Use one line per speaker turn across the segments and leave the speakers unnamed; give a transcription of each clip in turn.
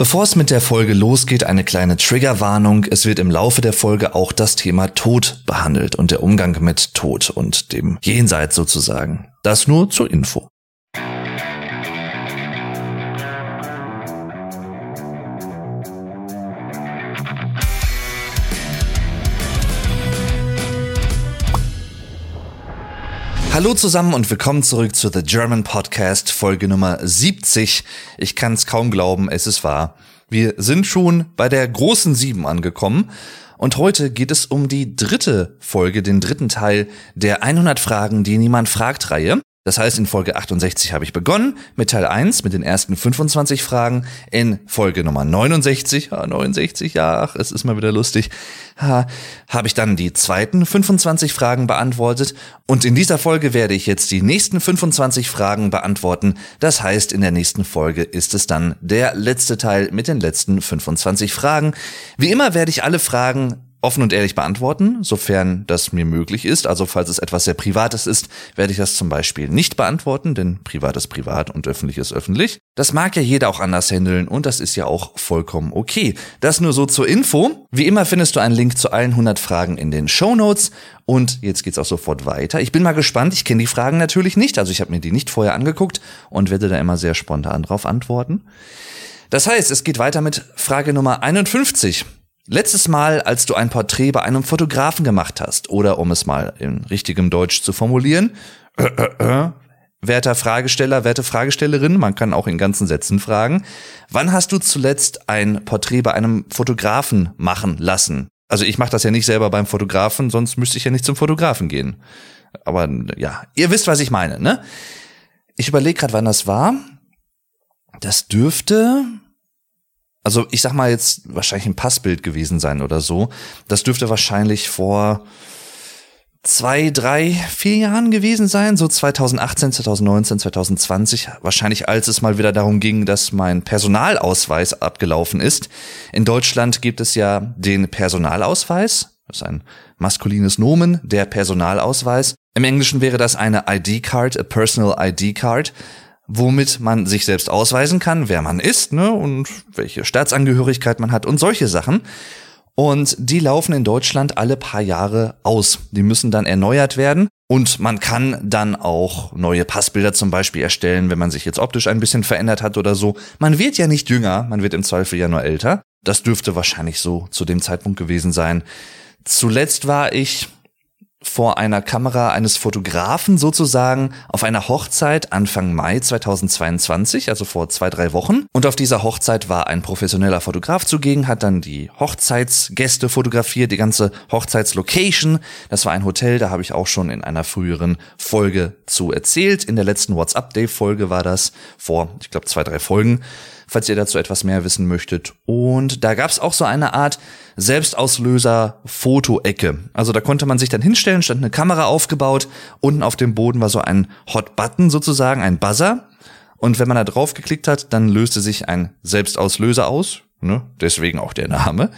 Bevor es mit der Folge losgeht, eine kleine Triggerwarnung. Es wird im Laufe der Folge auch das Thema Tod behandelt und der Umgang mit Tod und dem Jenseits sozusagen. Das nur zur Info. Hallo zusammen und willkommen zurück zu The German Podcast, Folge Nummer 70. Ich kann es kaum glauben, es ist wahr. Wir sind schon bei der großen Sieben angekommen und heute geht es um die dritte Folge, den dritten Teil der 100 Fragen, die niemand fragt Reihe. Das heißt, in Folge 68 habe ich begonnen mit Teil 1, mit den ersten 25 Fragen. In Folge Nummer 69, ah, 69, ja, ach, es ist mal wieder lustig, ha, habe ich dann die zweiten 25 Fragen beantwortet. Und in dieser Folge werde ich jetzt die nächsten 25 Fragen beantworten. Das heißt, in der nächsten Folge ist es dann der letzte Teil mit den letzten 25 Fragen. Wie immer werde ich alle Fragen offen und ehrlich beantworten, sofern das mir möglich ist. Also falls es etwas sehr Privates ist, werde ich das zum Beispiel nicht beantworten, denn privat ist privat und öffentlich ist öffentlich. Das mag ja jeder auch anders handeln und das ist ja auch vollkommen okay. Das nur so zur Info. Wie immer findest du einen Link zu allen 100 Fragen in den Show Notes und jetzt geht's auch sofort weiter. Ich bin mal gespannt. Ich kenne die Fragen natürlich nicht, also ich habe mir die nicht vorher angeguckt und werde da immer sehr spontan drauf antworten. Das heißt, es geht weiter mit Frage Nummer 51. Letztes Mal, als du ein Porträt bei einem Fotografen gemacht hast, oder um es mal in richtigem Deutsch zu formulieren, äh, äh, äh, werter Fragesteller, werte Fragestellerin, man kann auch in ganzen Sätzen fragen, wann hast du zuletzt ein Porträt bei einem Fotografen machen lassen? Also ich mache das ja nicht selber beim Fotografen, sonst müsste ich ja nicht zum Fotografen gehen. Aber ja, ihr wisst, was ich meine, ne? Ich überlege gerade, wann das war. Das dürfte also ich sag mal jetzt wahrscheinlich ein Passbild gewesen sein oder so. Das dürfte wahrscheinlich vor zwei, drei, vier Jahren gewesen sein, so 2018, 2019, 2020. Wahrscheinlich als es mal wieder darum ging, dass mein Personalausweis abgelaufen ist. In Deutschland gibt es ja den Personalausweis. Das ist ein maskulines Nomen, der Personalausweis. Im Englischen wäre das eine ID-Card, a Personal ID-Card womit man sich selbst ausweisen kann, wer man ist, ne, und welche Staatsangehörigkeit man hat und solche Sachen. Und die laufen in Deutschland alle paar Jahre aus. Die müssen dann erneuert werden. Und man kann dann auch neue Passbilder zum Beispiel erstellen, wenn man sich jetzt optisch ein bisschen verändert hat oder so. Man wird ja nicht jünger, man wird im Zweifel ja nur älter. Das dürfte wahrscheinlich so zu dem Zeitpunkt gewesen sein. Zuletzt war ich vor einer Kamera eines Fotografen sozusagen auf einer Hochzeit Anfang Mai 2022, also vor zwei, drei Wochen. Und auf dieser Hochzeit war ein professioneller Fotograf zugegen, hat dann die Hochzeitsgäste fotografiert, die ganze Hochzeitslocation. Das war ein Hotel, da habe ich auch schon in einer früheren Folge zu erzählt. In der letzten WhatsApp-Day-Folge war das vor, ich glaube, zwei, drei Folgen falls ihr dazu etwas mehr wissen möchtet. Und da gab es auch so eine Art Selbstauslöser-Foto-Ecke. Also da konnte man sich dann hinstellen, stand eine Kamera aufgebaut, unten auf dem Boden war so ein Hot-Button sozusagen, ein Buzzer. Und wenn man da drauf geklickt hat, dann löste sich ein Selbstauslöser aus, ne? deswegen auch der Name.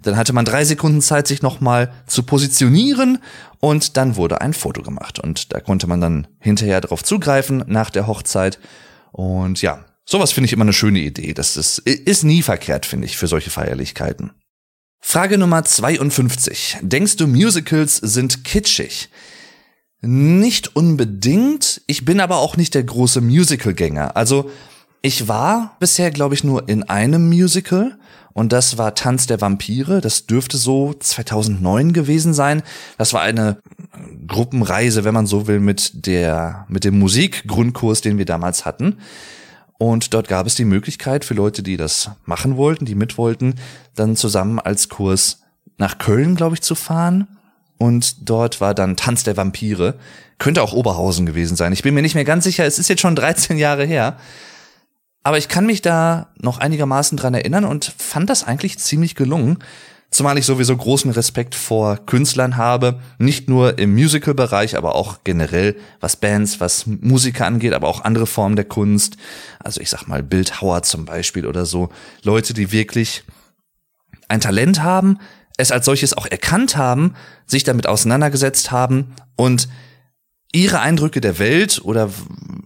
Dann hatte man drei Sekunden Zeit, sich nochmal zu positionieren und dann wurde ein Foto gemacht. Und da konnte man dann hinterher drauf zugreifen nach der Hochzeit. Und ja, Sowas finde ich immer eine schöne Idee. Das ist, ist nie verkehrt, finde ich, für solche Feierlichkeiten. Frage Nummer 52. Denkst du, Musicals sind kitschig? Nicht unbedingt. Ich bin aber auch nicht der große Musical-Gänger. Also, ich war bisher, glaube ich, nur in einem Musical. Und das war Tanz der Vampire. Das dürfte so 2009 gewesen sein. Das war eine Gruppenreise, wenn man so will, mit der, mit dem Musikgrundkurs, den wir damals hatten. Und dort gab es die Möglichkeit für Leute, die das machen wollten, die mit wollten, dann zusammen als Kurs nach Köln, glaube ich, zu fahren. Und dort war dann Tanz der Vampire. Könnte auch Oberhausen gewesen sein. Ich bin mir nicht mehr ganz sicher. Es ist jetzt schon 13 Jahre her. Aber ich kann mich da noch einigermaßen dran erinnern und fand das eigentlich ziemlich gelungen. Zumal ich sowieso großen Respekt vor Künstlern habe, nicht nur im Musical-Bereich, aber auch generell, was Bands, was Musiker angeht, aber auch andere Formen der Kunst. Also ich sag mal Bildhauer zum Beispiel oder so. Leute, die wirklich ein Talent haben, es als solches auch erkannt haben, sich damit auseinandergesetzt haben und ihre Eindrücke der Welt oder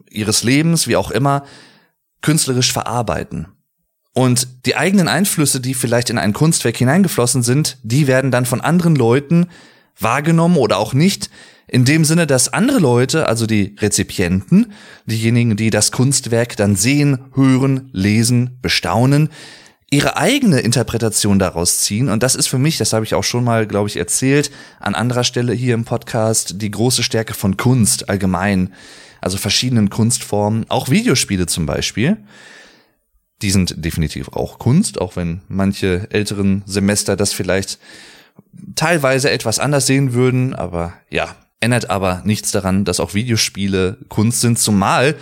ihres Lebens, wie auch immer, künstlerisch verarbeiten. Und die eigenen Einflüsse, die vielleicht in ein Kunstwerk hineingeflossen sind, die werden dann von anderen Leuten wahrgenommen oder auch nicht, in dem Sinne, dass andere Leute, also die Rezipienten, diejenigen, die das Kunstwerk dann sehen, hören, lesen, bestaunen, ihre eigene Interpretation daraus ziehen. Und das ist für mich, das habe ich auch schon mal, glaube ich, erzählt, an anderer Stelle hier im Podcast, die große Stärke von Kunst allgemein. Also verschiedenen Kunstformen, auch Videospiele zum Beispiel. Die sind definitiv auch Kunst, auch wenn manche älteren Semester das vielleicht teilweise etwas anders sehen würden. Aber ja, ändert aber nichts daran, dass auch Videospiele Kunst sind, zumal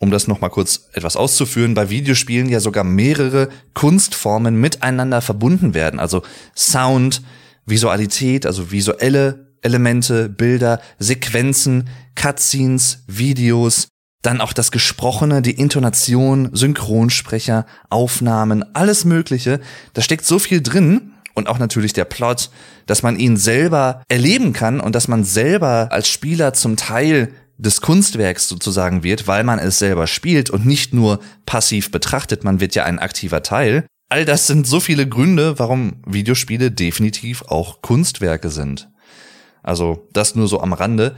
um das nochmal kurz etwas auszuführen, bei Videospielen ja sogar mehrere Kunstformen miteinander verbunden werden. Also Sound, Visualität, also visuelle Elemente, Bilder, Sequenzen, Cutscenes, Videos, dann auch das Gesprochene, die Intonation, Synchronsprecher, Aufnahmen, alles Mögliche. Da steckt so viel drin und auch natürlich der Plot, dass man ihn selber erleben kann und dass man selber als Spieler zum Teil des Kunstwerks sozusagen wird, weil man es selber spielt und nicht nur passiv betrachtet, man wird ja ein aktiver Teil. All das sind so viele Gründe, warum Videospiele definitiv auch Kunstwerke sind. Also das nur so am Rande.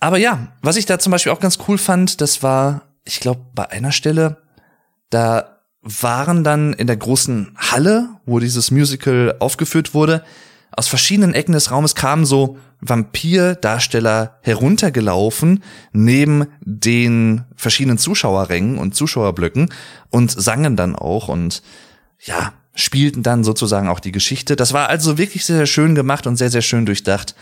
Aber ja, was ich da zum Beispiel auch ganz cool fand, das war, ich glaube, bei einer Stelle, da waren dann in der großen Halle, wo dieses Musical aufgeführt wurde, aus verschiedenen Ecken des Raumes kamen so Vampir-Darsteller heruntergelaufen neben den verschiedenen Zuschauerrängen und Zuschauerblöcken und sangen dann auch und ja, spielten dann sozusagen auch die Geschichte. Das war also wirklich sehr, sehr schön gemacht und sehr, sehr schön durchdacht.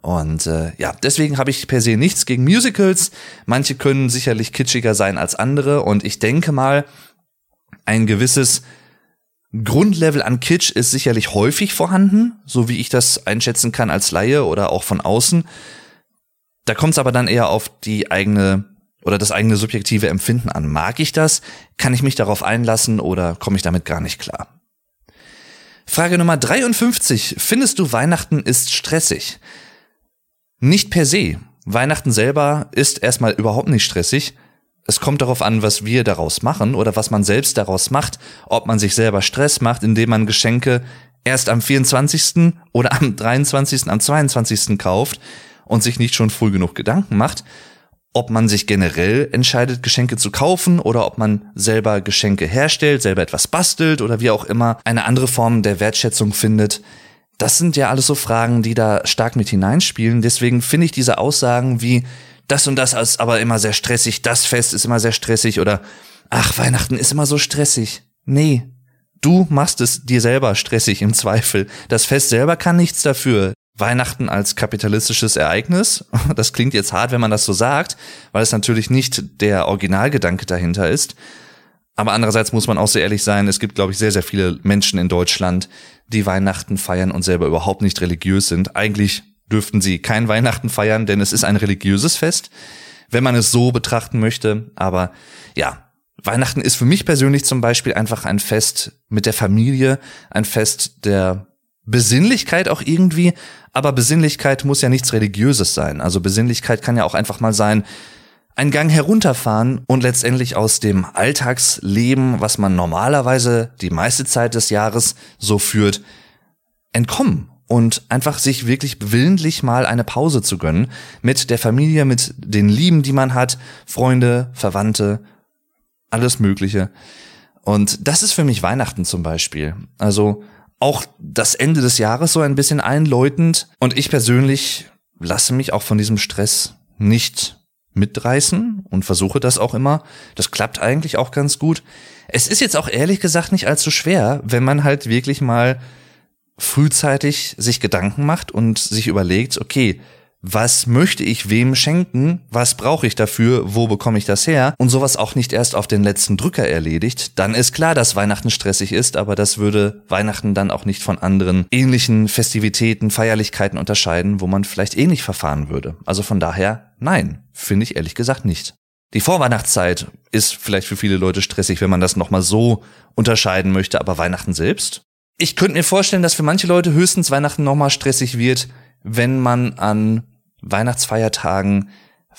Und äh, ja, deswegen habe ich per se nichts gegen Musicals. Manche können sicherlich kitschiger sein als andere und ich denke mal, ein gewisses Grundlevel an Kitsch ist sicherlich häufig vorhanden, so wie ich das einschätzen kann als Laie oder auch von außen. Da kommt es aber dann eher auf die eigene oder das eigene subjektive Empfinden an. Mag ich das? Kann ich mich darauf einlassen oder komme ich damit gar nicht klar? Frage Nummer 53. Findest du Weihnachten ist stressig? Nicht per se. Weihnachten selber ist erstmal überhaupt nicht stressig es kommt darauf an, was wir daraus machen oder was man selbst daraus macht, ob man sich selber Stress macht, indem man Geschenke erst am 24. oder am 23., am 22. kauft und sich nicht schon früh genug Gedanken macht, ob man sich generell entscheidet, Geschenke zu kaufen oder ob man selber Geschenke herstellt, selber etwas bastelt oder wie auch immer eine andere Form der Wertschätzung findet. Das sind ja alles so Fragen, die da stark mit hineinspielen. Deswegen finde ich diese Aussagen wie das und das ist aber immer sehr stressig, das Fest ist immer sehr stressig oder ach, Weihnachten ist immer so stressig. Nee, du machst es dir selber stressig im Zweifel. Das Fest selber kann nichts dafür. Weihnachten als kapitalistisches Ereignis, das klingt jetzt hart, wenn man das so sagt, weil es natürlich nicht der Originalgedanke dahinter ist. Aber andererseits muss man auch sehr ehrlich sein, es gibt, glaube ich, sehr, sehr viele Menschen in Deutschland, die Weihnachten feiern und selber überhaupt nicht religiös sind. Eigentlich dürften sie kein Weihnachten feiern, denn es ist ein religiöses Fest, wenn man es so betrachten möchte. Aber ja, Weihnachten ist für mich persönlich zum Beispiel einfach ein Fest mit der Familie, ein Fest der Besinnlichkeit auch irgendwie, aber Besinnlichkeit muss ja nichts Religiöses sein. Also Besinnlichkeit kann ja auch einfach mal sein, ein Gang herunterfahren und letztendlich aus dem Alltagsleben, was man normalerweise die meiste Zeit des Jahres so führt, entkommen und einfach sich wirklich willentlich mal eine Pause zu gönnen mit der Familie, mit den Lieben, die man hat, Freunde, Verwandte, alles Mögliche. Und das ist für mich Weihnachten zum Beispiel. Also auch das Ende des Jahres so ein bisschen einläutend. Und ich persönlich lasse mich auch von diesem Stress nicht mitreißen und versuche das auch immer. Das klappt eigentlich auch ganz gut. Es ist jetzt auch ehrlich gesagt nicht allzu schwer, wenn man halt wirklich mal frühzeitig sich Gedanken macht und sich überlegt, okay, was möchte ich wem schenken, was brauche ich dafür, wo bekomme ich das her? Und sowas auch nicht erst auf den letzten Drücker erledigt, dann ist klar, dass Weihnachten stressig ist, aber das würde Weihnachten dann auch nicht von anderen ähnlichen Festivitäten, Feierlichkeiten unterscheiden, wo man vielleicht ähnlich verfahren würde. Also von daher, nein, finde ich ehrlich gesagt nicht. Die Vorweihnachtszeit ist vielleicht für viele Leute stressig, wenn man das nochmal so unterscheiden möchte, aber Weihnachten selbst? Ich könnte mir vorstellen, dass für manche Leute höchstens Weihnachten nochmal stressig wird, wenn man an Weihnachtsfeiertagen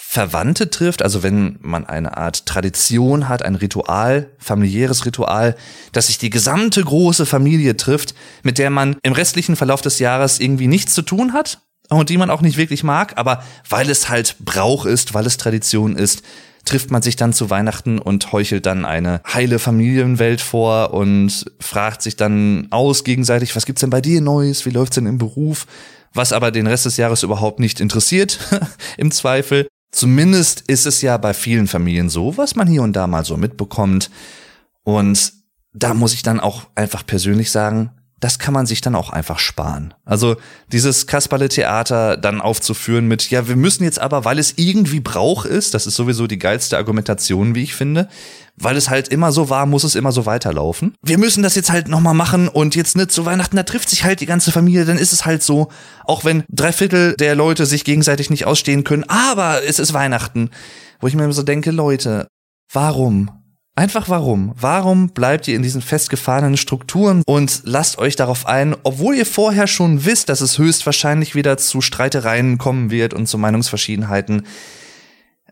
Verwandte trifft, also wenn man eine Art Tradition hat, ein Ritual, familiäres Ritual, dass sich die gesamte große Familie trifft, mit der man im restlichen Verlauf des Jahres irgendwie nichts zu tun hat und die man auch nicht wirklich mag, aber weil es halt Brauch ist, weil es Tradition ist, trifft man sich dann zu Weihnachten und heuchelt dann eine heile Familienwelt vor und fragt sich dann aus gegenseitig, was gibt's denn bei dir Neues, wie läuft's denn im Beruf? Was aber den Rest des Jahres überhaupt nicht interessiert, im Zweifel. Zumindest ist es ja bei vielen Familien so, was man hier und da mal so mitbekommt. Und da muss ich dann auch einfach persönlich sagen, das kann man sich dann auch einfach sparen. Also dieses Kasperle-Theater dann aufzuführen mit, ja, wir müssen jetzt aber, weil es irgendwie Brauch ist, das ist sowieso die geilste Argumentation, wie ich finde, weil es halt immer so war, muss es immer so weiterlaufen. Wir müssen das jetzt halt nochmal machen und jetzt nicht zu Weihnachten, da trifft sich halt die ganze Familie, dann ist es halt so, auch wenn drei Viertel der Leute sich gegenseitig nicht ausstehen können, aber es ist Weihnachten, wo ich mir so denke, Leute, warum? Einfach warum? Warum bleibt ihr in diesen festgefahrenen Strukturen und lasst euch darauf ein, obwohl ihr vorher schon wisst, dass es höchstwahrscheinlich wieder zu Streitereien kommen wird und zu Meinungsverschiedenheiten?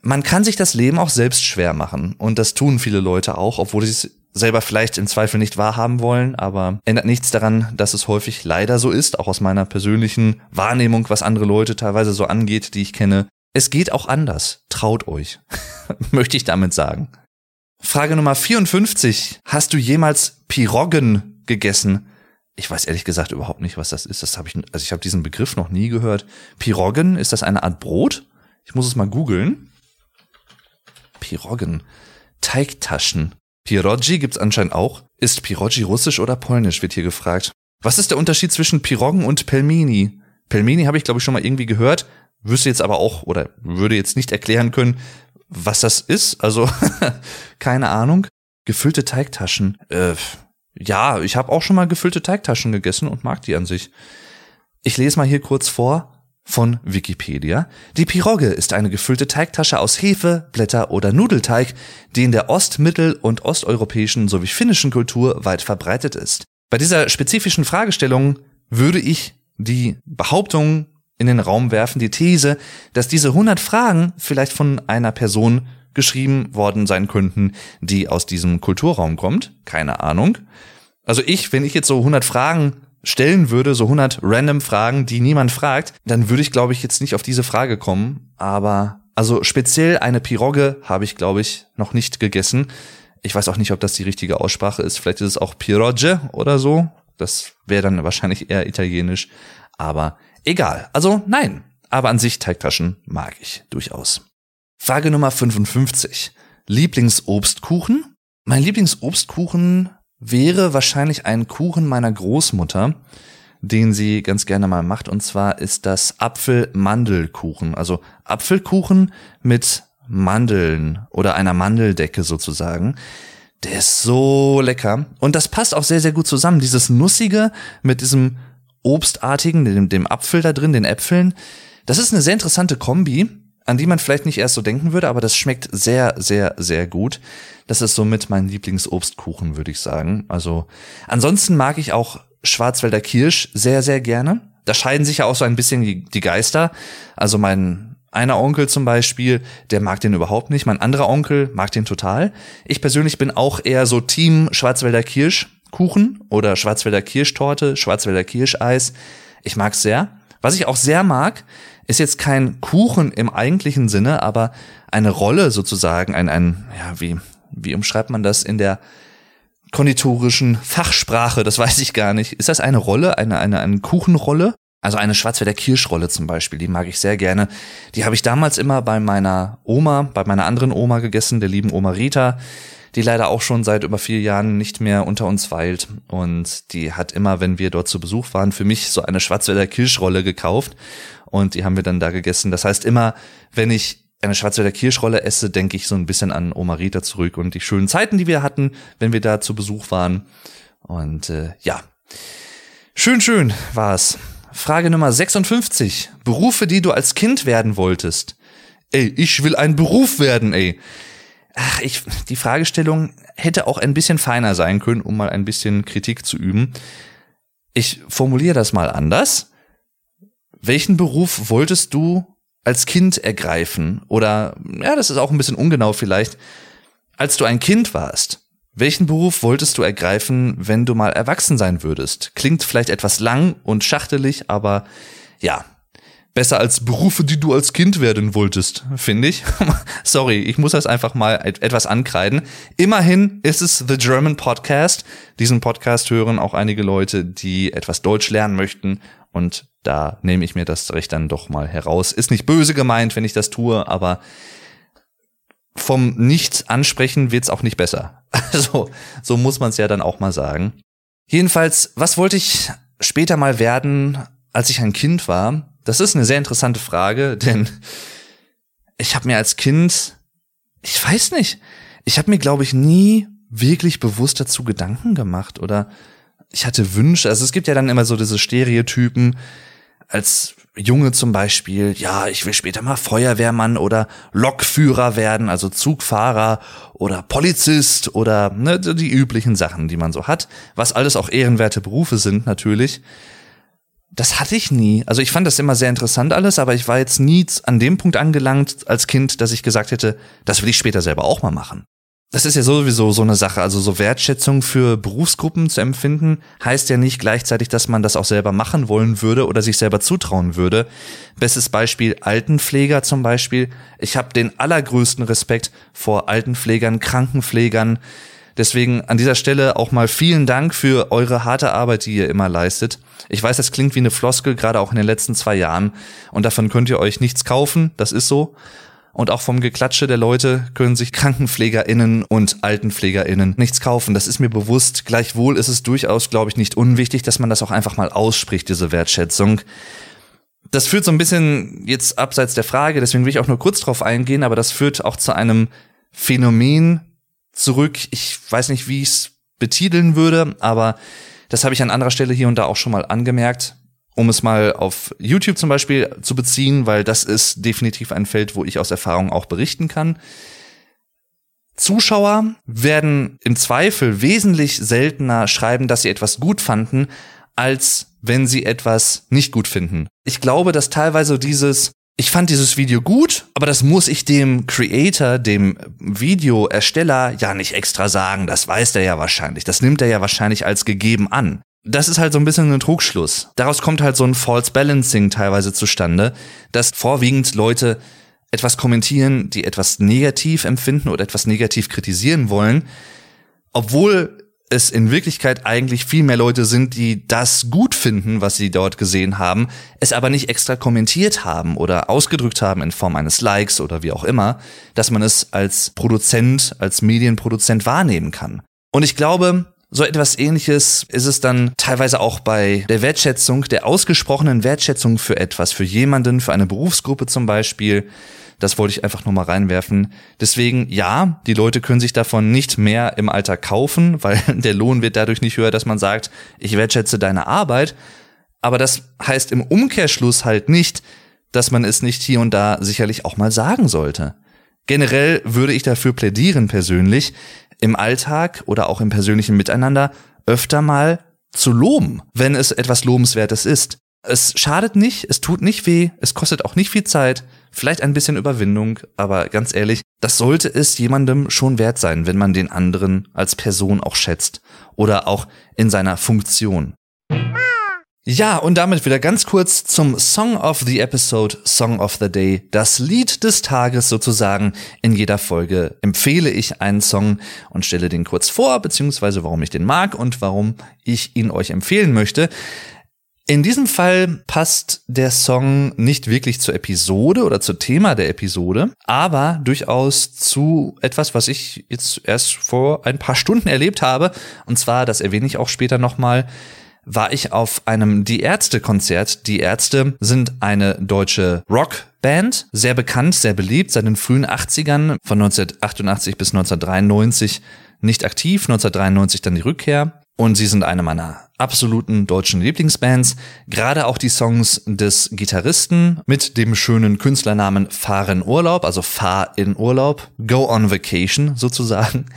Man kann sich das Leben auch selbst schwer machen und das tun viele Leute auch, obwohl sie es selber vielleicht im Zweifel nicht wahrhaben wollen, aber ändert nichts daran, dass es häufig leider so ist, auch aus meiner persönlichen Wahrnehmung, was andere Leute teilweise so angeht, die ich kenne. Es geht auch anders. Traut euch. Möchte ich damit sagen. Frage Nummer 54. Hast du jemals Piroggen gegessen? Ich weiß ehrlich gesagt überhaupt nicht, was das ist. Das habe ich, also ich habe diesen Begriff noch nie gehört. Piroggen, ist das eine Art Brot? Ich muss es mal googeln. Piroggen. Teigtaschen. Pierogi gibt's anscheinend auch. Ist Pierogi russisch oder polnisch, wird hier gefragt. Was ist der Unterschied zwischen Piroggen und Pelmeni? Pelmeni habe ich, glaube ich, schon mal irgendwie gehört, wüsste jetzt aber auch oder würde jetzt nicht erklären können, was das ist. Also keine Ahnung. Gefüllte Teigtaschen. Äh, ja, ich habe auch schon mal gefüllte Teigtaschen gegessen und mag die an sich. Ich lese mal hier kurz vor von Wikipedia. Die Pirogge ist eine gefüllte Teigtasche aus Hefe, Blätter oder Nudelteig, die in der ost-, mittel- und osteuropäischen sowie finnischen Kultur weit verbreitet ist. Bei dieser spezifischen Fragestellung würde ich die Behauptung in den Raum werfen, die These, dass diese 100 Fragen vielleicht von einer Person geschrieben worden sein könnten, die aus diesem Kulturraum kommt. Keine Ahnung. Also ich, wenn ich jetzt so 100 Fragen stellen würde, so 100 random Fragen, die niemand fragt, dann würde ich, glaube ich, jetzt nicht auf diese Frage kommen. Aber also speziell eine Pirogge habe ich, glaube ich, noch nicht gegessen. Ich weiß auch nicht, ob das die richtige Aussprache ist. Vielleicht ist es auch Pirogge oder so. Das wäre dann wahrscheinlich eher italienisch. Aber Egal. Also nein. Aber an sich Teigtaschen mag ich durchaus. Frage Nummer 55. Lieblingsobstkuchen? Mein Lieblingsobstkuchen wäre wahrscheinlich ein Kuchen meiner Großmutter, den sie ganz gerne mal macht. Und zwar ist das Apfel-Mandelkuchen. Also Apfelkuchen mit Mandeln oder einer Mandeldecke sozusagen. Der ist so lecker. Und das passt auch sehr, sehr gut zusammen. Dieses Nussige mit diesem Obstartigen, dem, dem Apfel da drin, den Äpfeln. Das ist eine sehr interessante Kombi, an die man vielleicht nicht erst so denken würde, aber das schmeckt sehr, sehr, sehr gut. Das ist somit mein Lieblingsobstkuchen, würde ich sagen. Also ansonsten mag ich auch Schwarzwälder Kirsch sehr, sehr gerne. Da scheiden sich ja auch so ein bisschen die, Geister. Also mein einer Onkel zum Beispiel, der mag den überhaupt nicht. Mein anderer Onkel mag den total. Ich persönlich bin auch eher so Team Schwarzwälder Kirsch. Kuchen oder Schwarzwälder Kirschtorte, Schwarzwälder Kirscheis. Ich mag's sehr. Was ich auch sehr mag, ist jetzt kein Kuchen im eigentlichen Sinne, aber eine Rolle sozusagen, ein, ein, ja, wie, wie umschreibt man das in der konditorischen Fachsprache? Das weiß ich gar nicht. Ist das eine Rolle, eine, eine, eine Kuchenrolle? Also eine Schwarzwälder Kirschrolle zum Beispiel, die mag ich sehr gerne. Die habe ich damals immer bei meiner Oma, bei meiner anderen Oma gegessen, der lieben Oma Rita die leider auch schon seit über vier Jahren nicht mehr unter uns weilt. Und die hat immer, wenn wir dort zu Besuch waren, für mich so eine Schwarzwälder Kirschrolle gekauft. Und die haben wir dann da gegessen. Das heißt, immer, wenn ich eine Schwarzwälder Kirschrolle esse, denke ich so ein bisschen an Oma Rita zurück und die schönen Zeiten, die wir hatten, wenn wir da zu Besuch waren. Und äh, ja, schön, schön war's. Frage Nummer 56. Berufe, die du als Kind werden wolltest. Ey, ich will ein Beruf werden, ey ach, ich, die Fragestellung hätte auch ein bisschen feiner sein können, um mal ein bisschen Kritik zu üben. Ich formuliere das mal anders. Welchen Beruf wolltest du als Kind ergreifen? Oder, ja, das ist auch ein bisschen ungenau vielleicht. Als du ein Kind warst, welchen Beruf wolltest du ergreifen, wenn du mal erwachsen sein würdest? Klingt vielleicht etwas lang und schachtelig, aber ja, besser als Berufe, die du als Kind werden wolltest, finde ich. Sorry, ich muss das einfach mal etwas ankreiden. Immerhin ist es The German Podcast. Diesen Podcast hören auch einige Leute, die etwas Deutsch lernen möchten und da nehme ich mir das Recht dann doch mal heraus. Ist nicht böse gemeint, wenn ich das tue, aber vom Nicht-Ansprechen wird's auch nicht besser. Also, so muss man es ja dann auch mal sagen. Jedenfalls, was wollte ich später mal werden, als ich ein Kind war? Das ist eine sehr interessante Frage, denn ich habe mir als Kind, ich weiß nicht, ich habe mir, glaube ich, nie wirklich bewusst dazu Gedanken gemacht oder ich hatte Wünsche. Also es gibt ja dann immer so diese Stereotypen, als Junge zum Beispiel, ja, ich will später mal Feuerwehrmann oder Lokführer werden, also Zugfahrer oder Polizist oder ne, die üblichen Sachen, die man so hat, was alles auch ehrenwerte Berufe sind natürlich. Das hatte ich nie. Also ich fand das immer sehr interessant alles, aber ich war jetzt nie an dem Punkt angelangt als Kind, dass ich gesagt hätte, das will ich später selber auch mal machen. Das ist ja sowieso so eine Sache. Also so Wertschätzung für Berufsgruppen zu empfinden, heißt ja nicht gleichzeitig, dass man das auch selber machen wollen würde oder sich selber zutrauen würde. Bestes Beispiel Altenpfleger zum Beispiel. Ich habe den allergrößten Respekt vor Altenpflegern, Krankenpflegern. Deswegen an dieser Stelle auch mal vielen Dank für eure harte Arbeit, die ihr immer leistet. Ich weiß, das klingt wie eine Floskel, gerade auch in den letzten zwei Jahren. Und davon könnt ihr euch nichts kaufen. Das ist so. Und auch vom Geklatsche der Leute können sich KrankenpflegerInnen und AltenpflegerInnen nichts kaufen. Das ist mir bewusst. Gleichwohl ist es durchaus, glaube ich, nicht unwichtig, dass man das auch einfach mal ausspricht, diese Wertschätzung. Das führt so ein bisschen jetzt abseits der Frage, deswegen will ich auch nur kurz drauf eingehen, aber das führt auch zu einem Phänomen zurück. Ich weiß nicht, wie ich es betiteln würde, aber das habe ich an anderer Stelle hier und da auch schon mal angemerkt um es mal auf YouTube zum Beispiel zu beziehen, weil das ist definitiv ein Feld, wo ich aus Erfahrung auch berichten kann. Zuschauer werden im Zweifel wesentlich seltener schreiben, dass sie etwas gut fanden, als wenn sie etwas nicht gut finden. Ich glaube, dass teilweise dieses ich fand dieses Video gut, aber das muss ich dem Creator, dem Videoersteller ja nicht extra sagen. Das weiß der ja wahrscheinlich. Das nimmt er ja wahrscheinlich als gegeben an das ist halt so ein bisschen ein Trugschluss. Daraus kommt halt so ein False Balancing teilweise zustande, dass vorwiegend Leute etwas kommentieren, die etwas negativ empfinden oder etwas negativ kritisieren wollen, obwohl es in Wirklichkeit eigentlich viel mehr Leute sind, die das gut finden, was sie dort gesehen haben, es aber nicht extra kommentiert haben oder ausgedrückt haben in Form eines Likes oder wie auch immer, dass man es als Produzent, als Medienproduzent wahrnehmen kann. Und ich glaube, so etwas ähnliches ist es dann teilweise auch bei der Wertschätzung, der ausgesprochenen Wertschätzung für etwas, für jemanden, für eine Berufsgruppe zum Beispiel. Das wollte ich einfach nur mal reinwerfen. Deswegen, ja, die Leute können sich davon nicht mehr im Alter kaufen, weil der Lohn wird dadurch nicht höher, dass man sagt, ich wertschätze deine Arbeit. Aber das heißt im Umkehrschluss halt nicht, dass man es nicht hier und da sicherlich auch mal sagen sollte. Generell würde ich dafür plädieren persönlich, im Alltag oder auch im persönlichen Miteinander öfter mal zu loben, wenn es etwas Lobenswertes ist. Es schadet nicht, es tut nicht weh, es kostet auch nicht viel Zeit, vielleicht ein bisschen Überwindung, aber ganz ehrlich, das sollte es jemandem schon wert sein, wenn man den anderen als Person auch schätzt oder auch in seiner Funktion. Ja, und damit wieder ganz kurz zum Song of the Episode, Song of the Day, das Lied des Tages sozusagen. In jeder Folge empfehle ich einen Song und stelle den kurz vor, beziehungsweise warum ich den mag und warum ich ihn euch empfehlen möchte. In diesem Fall passt der Song nicht wirklich zur Episode oder zum Thema der Episode, aber durchaus zu etwas, was ich jetzt erst vor ein paar Stunden erlebt habe. Und zwar, das erwähne ich auch später nochmal, war ich auf einem Die Ärzte Konzert. Die Ärzte sind eine deutsche Rockband, sehr bekannt, sehr beliebt, seit den frühen 80ern, von 1988 bis 1993 nicht aktiv, 1993 dann die Rückkehr. Und sie sind eine meiner absoluten deutschen Lieblingsbands. Gerade auch die Songs des Gitarristen mit dem schönen Künstlernamen Fahr in Urlaub, also Fahr in Urlaub, Go on Vacation sozusagen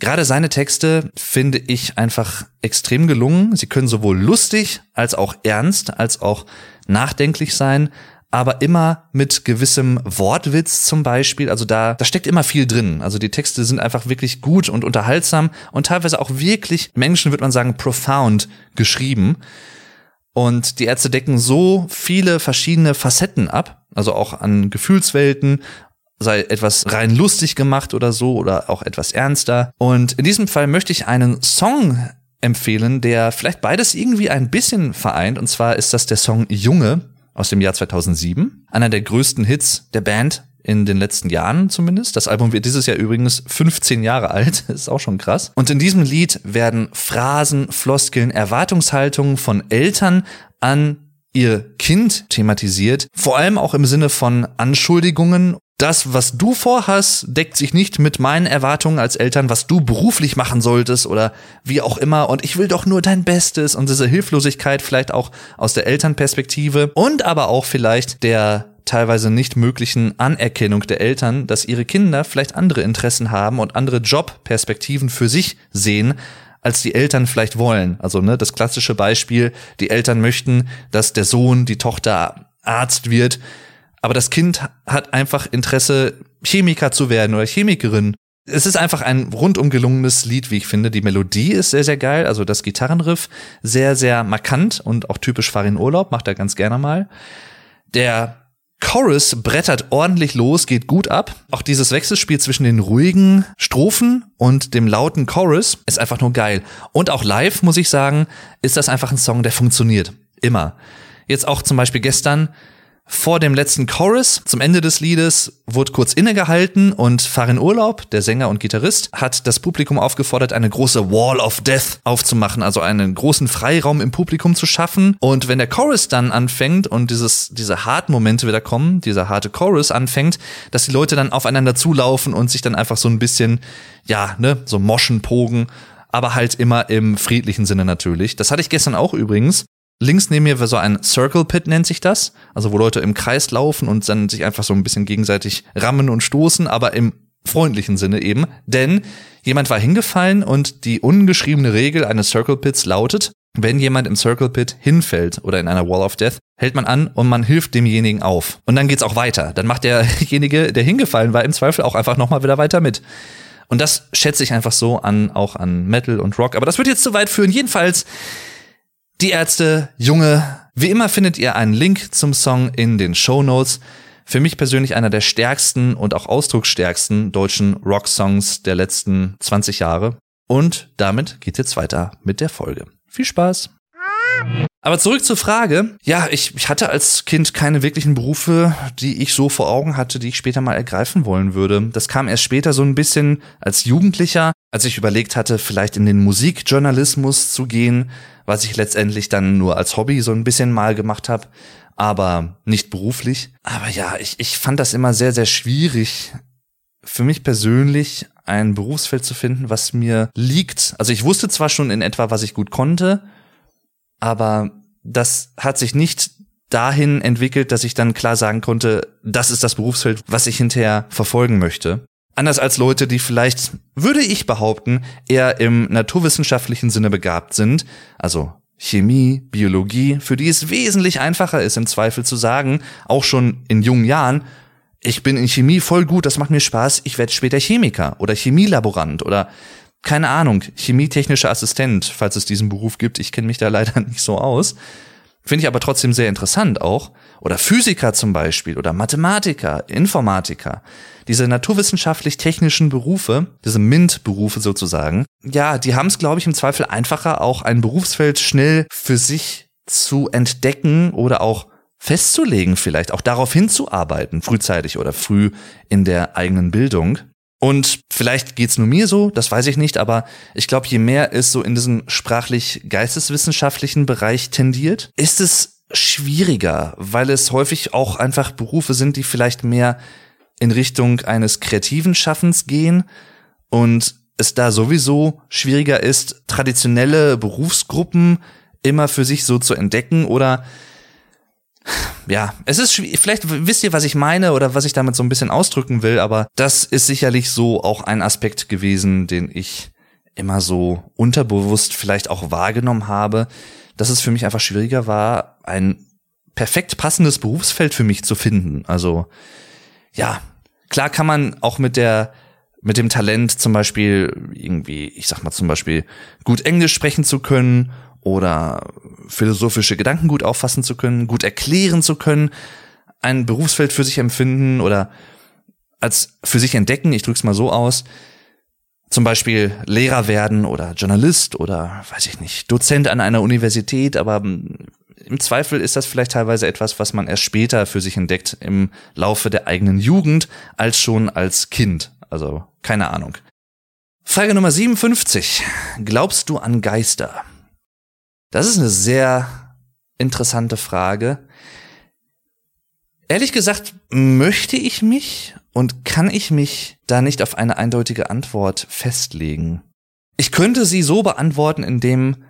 Gerade seine Texte finde ich einfach extrem gelungen. Sie können sowohl lustig als auch ernst als auch nachdenklich sein. Aber immer mit gewissem Wortwitz zum Beispiel. Also da, da steckt immer viel drin. Also die Texte sind einfach wirklich gut und unterhaltsam und teilweise auch wirklich, Menschen würde man sagen, profound geschrieben. Und die Ärzte decken so viele verschiedene Facetten ab, also auch an Gefühlswelten, sei etwas rein lustig gemacht oder so oder auch etwas ernster. Und in diesem Fall möchte ich einen Song empfehlen, der vielleicht beides irgendwie ein bisschen vereint. Und zwar ist das der Song Junge aus dem Jahr 2007. Einer der größten Hits der Band in den letzten Jahren zumindest. Das Album wird dieses Jahr übrigens 15 Jahre alt, ist auch schon krass. Und in diesem Lied werden Phrasen, Floskeln, Erwartungshaltungen von Eltern an ihr Kind thematisiert, vor allem auch im Sinne von Anschuldigungen das, was du vorhast, deckt sich nicht mit meinen Erwartungen als Eltern, was du beruflich machen solltest oder wie auch immer. Und ich will doch nur dein Bestes und diese Hilflosigkeit vielleicht auch aus der Elternperspektive und aber auch vielleicht der teilweise nicht möglichen Anerkennung der Eltern, dass ihre Kinder vielleicht andere Interessen haben und andere Jobperspektiven für sich sehen, als die Eltern vielleicht wollen. Also ne, das klassische Beispiel, die Eltern möchten, dass der Sohn, die Tochter Arzt wird, aber das Kind hat einfach Interesse, Chemiker zu werden oder Chemikerin. Es ist einfach ein rundum gelungenes Lied, wie ich finde. Die Melodie ist sehr, sehr geil. Also das Gitarrenriff sehr, sehr markant und auch typisch Farin Urlaub, macht er ganz gerne mal. Der Chorus brettert ordentlich los, geht gut ab. Auch dieses Wechselspiel zwischen den ruhigen Strophen und dem lauten Chorus ist einfach nur geil. Und auch live, muss ich sagen, ist das einfach ein Song, der funktioniert. Immer. Jetzt auch zum Beispiel gestern vor dem letzten Chorus, zum Ende des Liedes, wurde kurz innegehalten und Farin Urlaub, der Sänger und Gitarrist, hat das Publikum aufgefordert, eine große Wall of Death aufzumachen, also einen großen Freiraum im Publikum zu schaffen. Und wenn der Chorus dann anfängt und dieses, diese harten Momente wieder kommen, dieser harte Chorus anfängt, dass die Leute dann aufeinander zulaufen und sich dann einfach so ein bisschen, ja, ne, so moschen, pogen aber halt immer im friedlichen Sinne natürlich. Das hatte ich gestern auch übrigens. Links neben mir war so ein Circle Pit, nennt sich das. Also wo Leute im Kreis laufen und dann sich einfach so ein bisschen gegenseitig rammen und stoßen, aber im freundlichen Sinne eben. Denn jemand war hingefallen und die ungeschriebene Regel eines Circle Pits lautet, wenn jemand im Circle Pit hinfällt oder in einer Wall of Death, hält man an und man hilft demjenigen auf. Und dann geht's auch weiter. Dann macht derjenige, der hingefallen war, im Zweifel auch einfach nochmal wieder weiter mit. Und das schätze ich einfach so an, auch an Metal und Rock. Aber das wird jetzt zu weit führen. Jedenfalls, die Ärzte, Junge. Wie immer findet ihr einen Link zum Song in den Show Notes. Für mich persönlich einer der stärksten und auch ausdrucksstärksten deutschen Rock-Songs der letzten 20 Jahre. Und damit geht's jetzt weiter mit der Folge. Viel Spaß! Aber zurück zur Frage. Ja, ich, ich hatte als Kind keine wirklichen Berufe, die ich so vor Augen hatte, die ich später mal ergreifen wollen würde. Das kam erst später so ein bisschen als Jugendlicher, als ich überlegt hatte, vielleicht in den Musikjournalismus zu gehen, was ich letztendlich dann nur als Hobby so ein bisschen mal gemacht habe, aber nicht beruflich. Aber ja, ich, ich fand das immer sehr, sehr schwierig, für mich persönlich ein Berufsfeld zu finden, was mir liegt. Also ich wusste zwar schon in etwa, was ich gut konnte, aber das hat sich nicht dahin entwickelt, dass ich dann klar sagen konnte, das ist das Berufsfeld, was ich hinterher verfolgen möchte. Anders als Leute, die vielleicht, würde ich behaupten, eher im naturwissenschaftlichen Sinne begabt sind, also Chemie, Biologie, für die es wesentlich einfacher ist, im Zweifel zu sagen, auch schon in jungen Jahren, ich bin in Chemie voll gut, das macht mir Spaß, ich werde später Chemiker oder Chemielaborant oder keine Ahnung, chemietechnischer Assistent, falls es diesen Beruf gibt. Ich kenne mich da leider nicht so aus. Finde ich aber trotzdem sehr interessant auch. Oder Physiker zum Beispiel oder Mathematiker, Informatiker. Diese naturwissenschaftlich-technischen Berufe, diese MINT-Berufe sozusagen, ja, die haben es, glaube ich, im Zweifel einfacher, auch ein Berufsfeld schnell für sich zu entdecken oder auch festzulegen vielleicht, auch darauf hinzuarbeiten, frühzeitig oder früh in der eigenen Bildung. Und vielleicht geht's nur mir so, das weiß ich nicht, aber ich glaube, je mehr es so in diesen sprachlich-geisteswissenschaftlichen Bereich tendiert, ist es schwieriger, weil es häufig auch einfach Berufe sind, die vielleicht mehr in Richtung eines kreativen Schaffens gehen und es da sowieso schwieriger ist, traditionelle Berufsgruppen immer für sich so zu entdecken oder ja, es ist vielleicht wisst ihr, was ich meine oder was ich damit so ein bisschen ausdrücken will, aber das ist sicherlich so auch ein Aspekt gewesen, den ich immer so unterbewusst vielleicht auch wahrgenommen habe, dass es für mich einfach schwieriger war, ein perfekt passendes Berufsfeld für mich zu finden. Also ja, klar kann man auch mit der mit dem Talent zum Beispiel irgendwie, ich sag mal zum Beispiel, gut Englisch sprechen zu können oder philosophische Gedanken gut auffassen zu können, gut erklären zu können, ein Berufsfeld für sich empfinden oder als für sich entdecken, ich drück's mal so aus, zum Beispiel Lehrer werden oder Journalist oder weiß ich nicht, Dozent an einer Universität, aber im Zweifel ist das vielleicht teilweise etwas, was man erst später für sich entdeckt im Laufe der eigenen Jugend als schon als Kind. Also keine Ahnung. Frage Nummer 57. Glaubst du an Geister? Das ist eine sehr interessante Frage. Ehrlich gesagt, möchte ich mich und kann ich mich da nicht auf eine eindeutige Antwort festlegen. Ich könnte sie so beantworten, indem,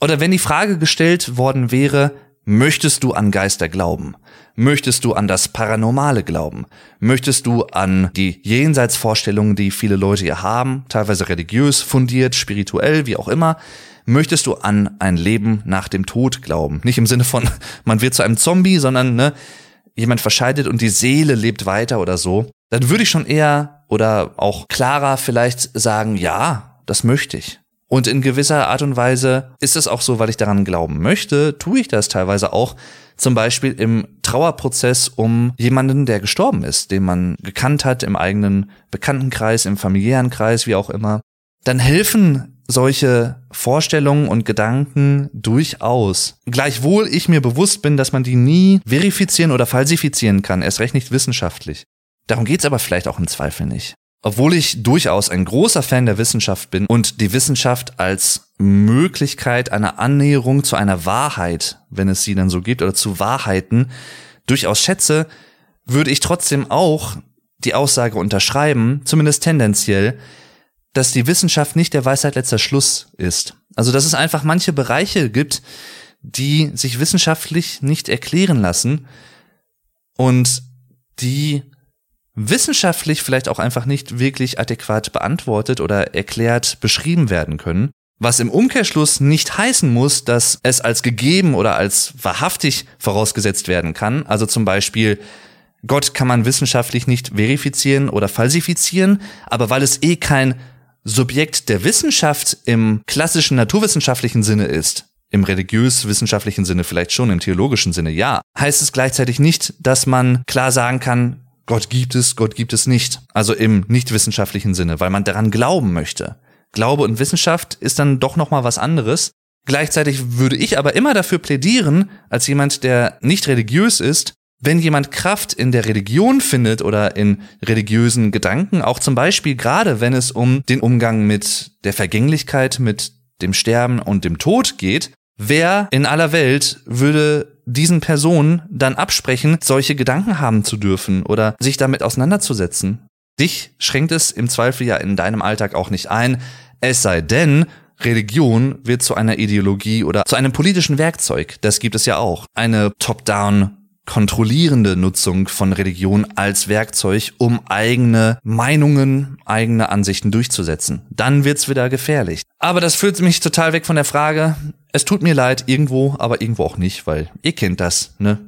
oder wenn die Frage gestellt worden wäre, möchtest du an Geister glauben? Möchtest du an das Paranormale glauben? Möchtest du an die Jenseitsvorstellungen, die viele Leute hier haben, teilweise religiös, fundiert, spirituell, wie auch immer? Möchtest du an ein Leben nach dem Tod glauben? Nicht im Sinne von, man wird zu einem Zombie, sondern ne, jemand verscheidet und die Seele lebt weiter oder so, dann würde ich schon eher oder auch klarer vielleicht sagen, ja, das möchte ich. Und in gewisser Art und Weise ist es auch so, weil ich daran glauben möchte, tue ich das teilweise auch, zum Beispiel im Trauerprozess um jemanden, der gestorben ist, den man gekannt hat im eigenen Bekanntenkreis, im familiären Kreis, wie auch immer. Dann helfen solche Vorstellungen und Gedanken durchaus. Gleichwohl ich mir bewusst bin, dass man die nie verifizieren oder falsifizieren kann, erst recht nicht wissenschaftlich. Darum geht's aber vielleicht auch im Zweifel nicht. Obwohl ich durchaus ein großer Fan der Wissenschaft bin und die Wissenschaft als Möglichkeit einer Annäherung zu einer Wahrheit, wenn es sie dann so gibt, oder zu Wahrheiten durchaus schätze, würde ich trotzdem auch die Aussage unterschreiben, zumindest tendenziell, dass die Wissenschaft nicht der Weisheit letzter Schluss ist. Also dass es einfach manche Bereiche gibt, die sich wissenschaftlich nicht erklären lassen und die wissenschaftlich vielleicht auch einfach nicht wirklich adäquat beantwortet oder erklärt beschrieben werden können. Was im Umkehrschluss nicht heißen muss, dass es als gegeben oder als wahrhaftig vorausgesetzt werden kann. Also zum Beispiel, Gott kann man wissenschaftlich nicht verifizieren oder falsifizieren, aber weil es eh kein Subjekt der Wissenschaft im klassischen naturwissenschaftlichen Sinne ist, im religiös-wissenschaftlichen Sinne vielleicht schon, im theologischen Sinne ja, heißt es gleichzeitig nicht, dass man klar sagen kann, Gott gibt es, Gott gibt es nicht. Also im nicht wissenschaftlichen Sinne, weil man daran glauben möchte. Glaube und Wissenschaft ist dann doch noch mal was anderes. Gleichzeitig würde ich aber immer dafür plädieren, als jemand, der nicht religiös ist, wenn jemand Kraft in der Religion findet oder in religiösen Gedanken, auch zum Beispiel gerade wenn es um den Umgang mit der Vergänglichkeit, mit dem Sterben und dem Tod geht, wer in aller Welt würde diesen Personen dann absprechen, solche Gedanken haben zu dürfen oder sich damit auseinanderzusetzen? Dich schränkt es im Zweifel ja in deinem Alltag auch nicht ein, es sei denn, Religion wird zu einer Ideologie oder zu einem politischen Werkzeug. Das gibt es ja auch. Eine Top-Down kontrollierende Nutzung von Religion als Werkzeug, um eigene Meinungen, eigene Ansichten durchzusetzen. Dann wird's wieder gefährlich. Aber das führt mich total weg von der Frage. Es tut mir leid, irgendwo, aber irgendwo auch nicht, weil ihr kennt das, ne?